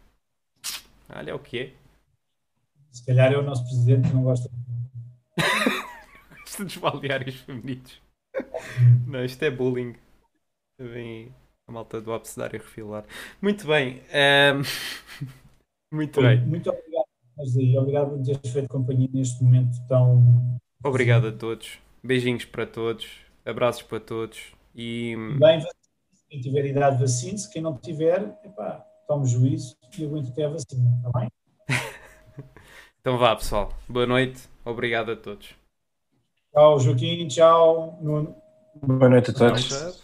Olha é o que é.
se calhar é o nosso presidente que não gosta.
Isto dos balneários femininos. Não, isto é bullying. Vem a malta do abecedário refilar. Muito bem. ehm, Muito bem.
Muito obrigado, José, obrigado por teres feito companhia neste momento tão
Obrigado a todos. Beijinhos para todos. Abraços para todos. E
bem. vacine-se. Quem tiver idade, vacine-se. Quem não tiver, epá, tome juízo e aguente até a vacina, está bem?
então vá, pessoal. Boa noite. Obrigado a todos.
Tchau, Joaquim. Tchau, Nuno.
Boa noite a todos.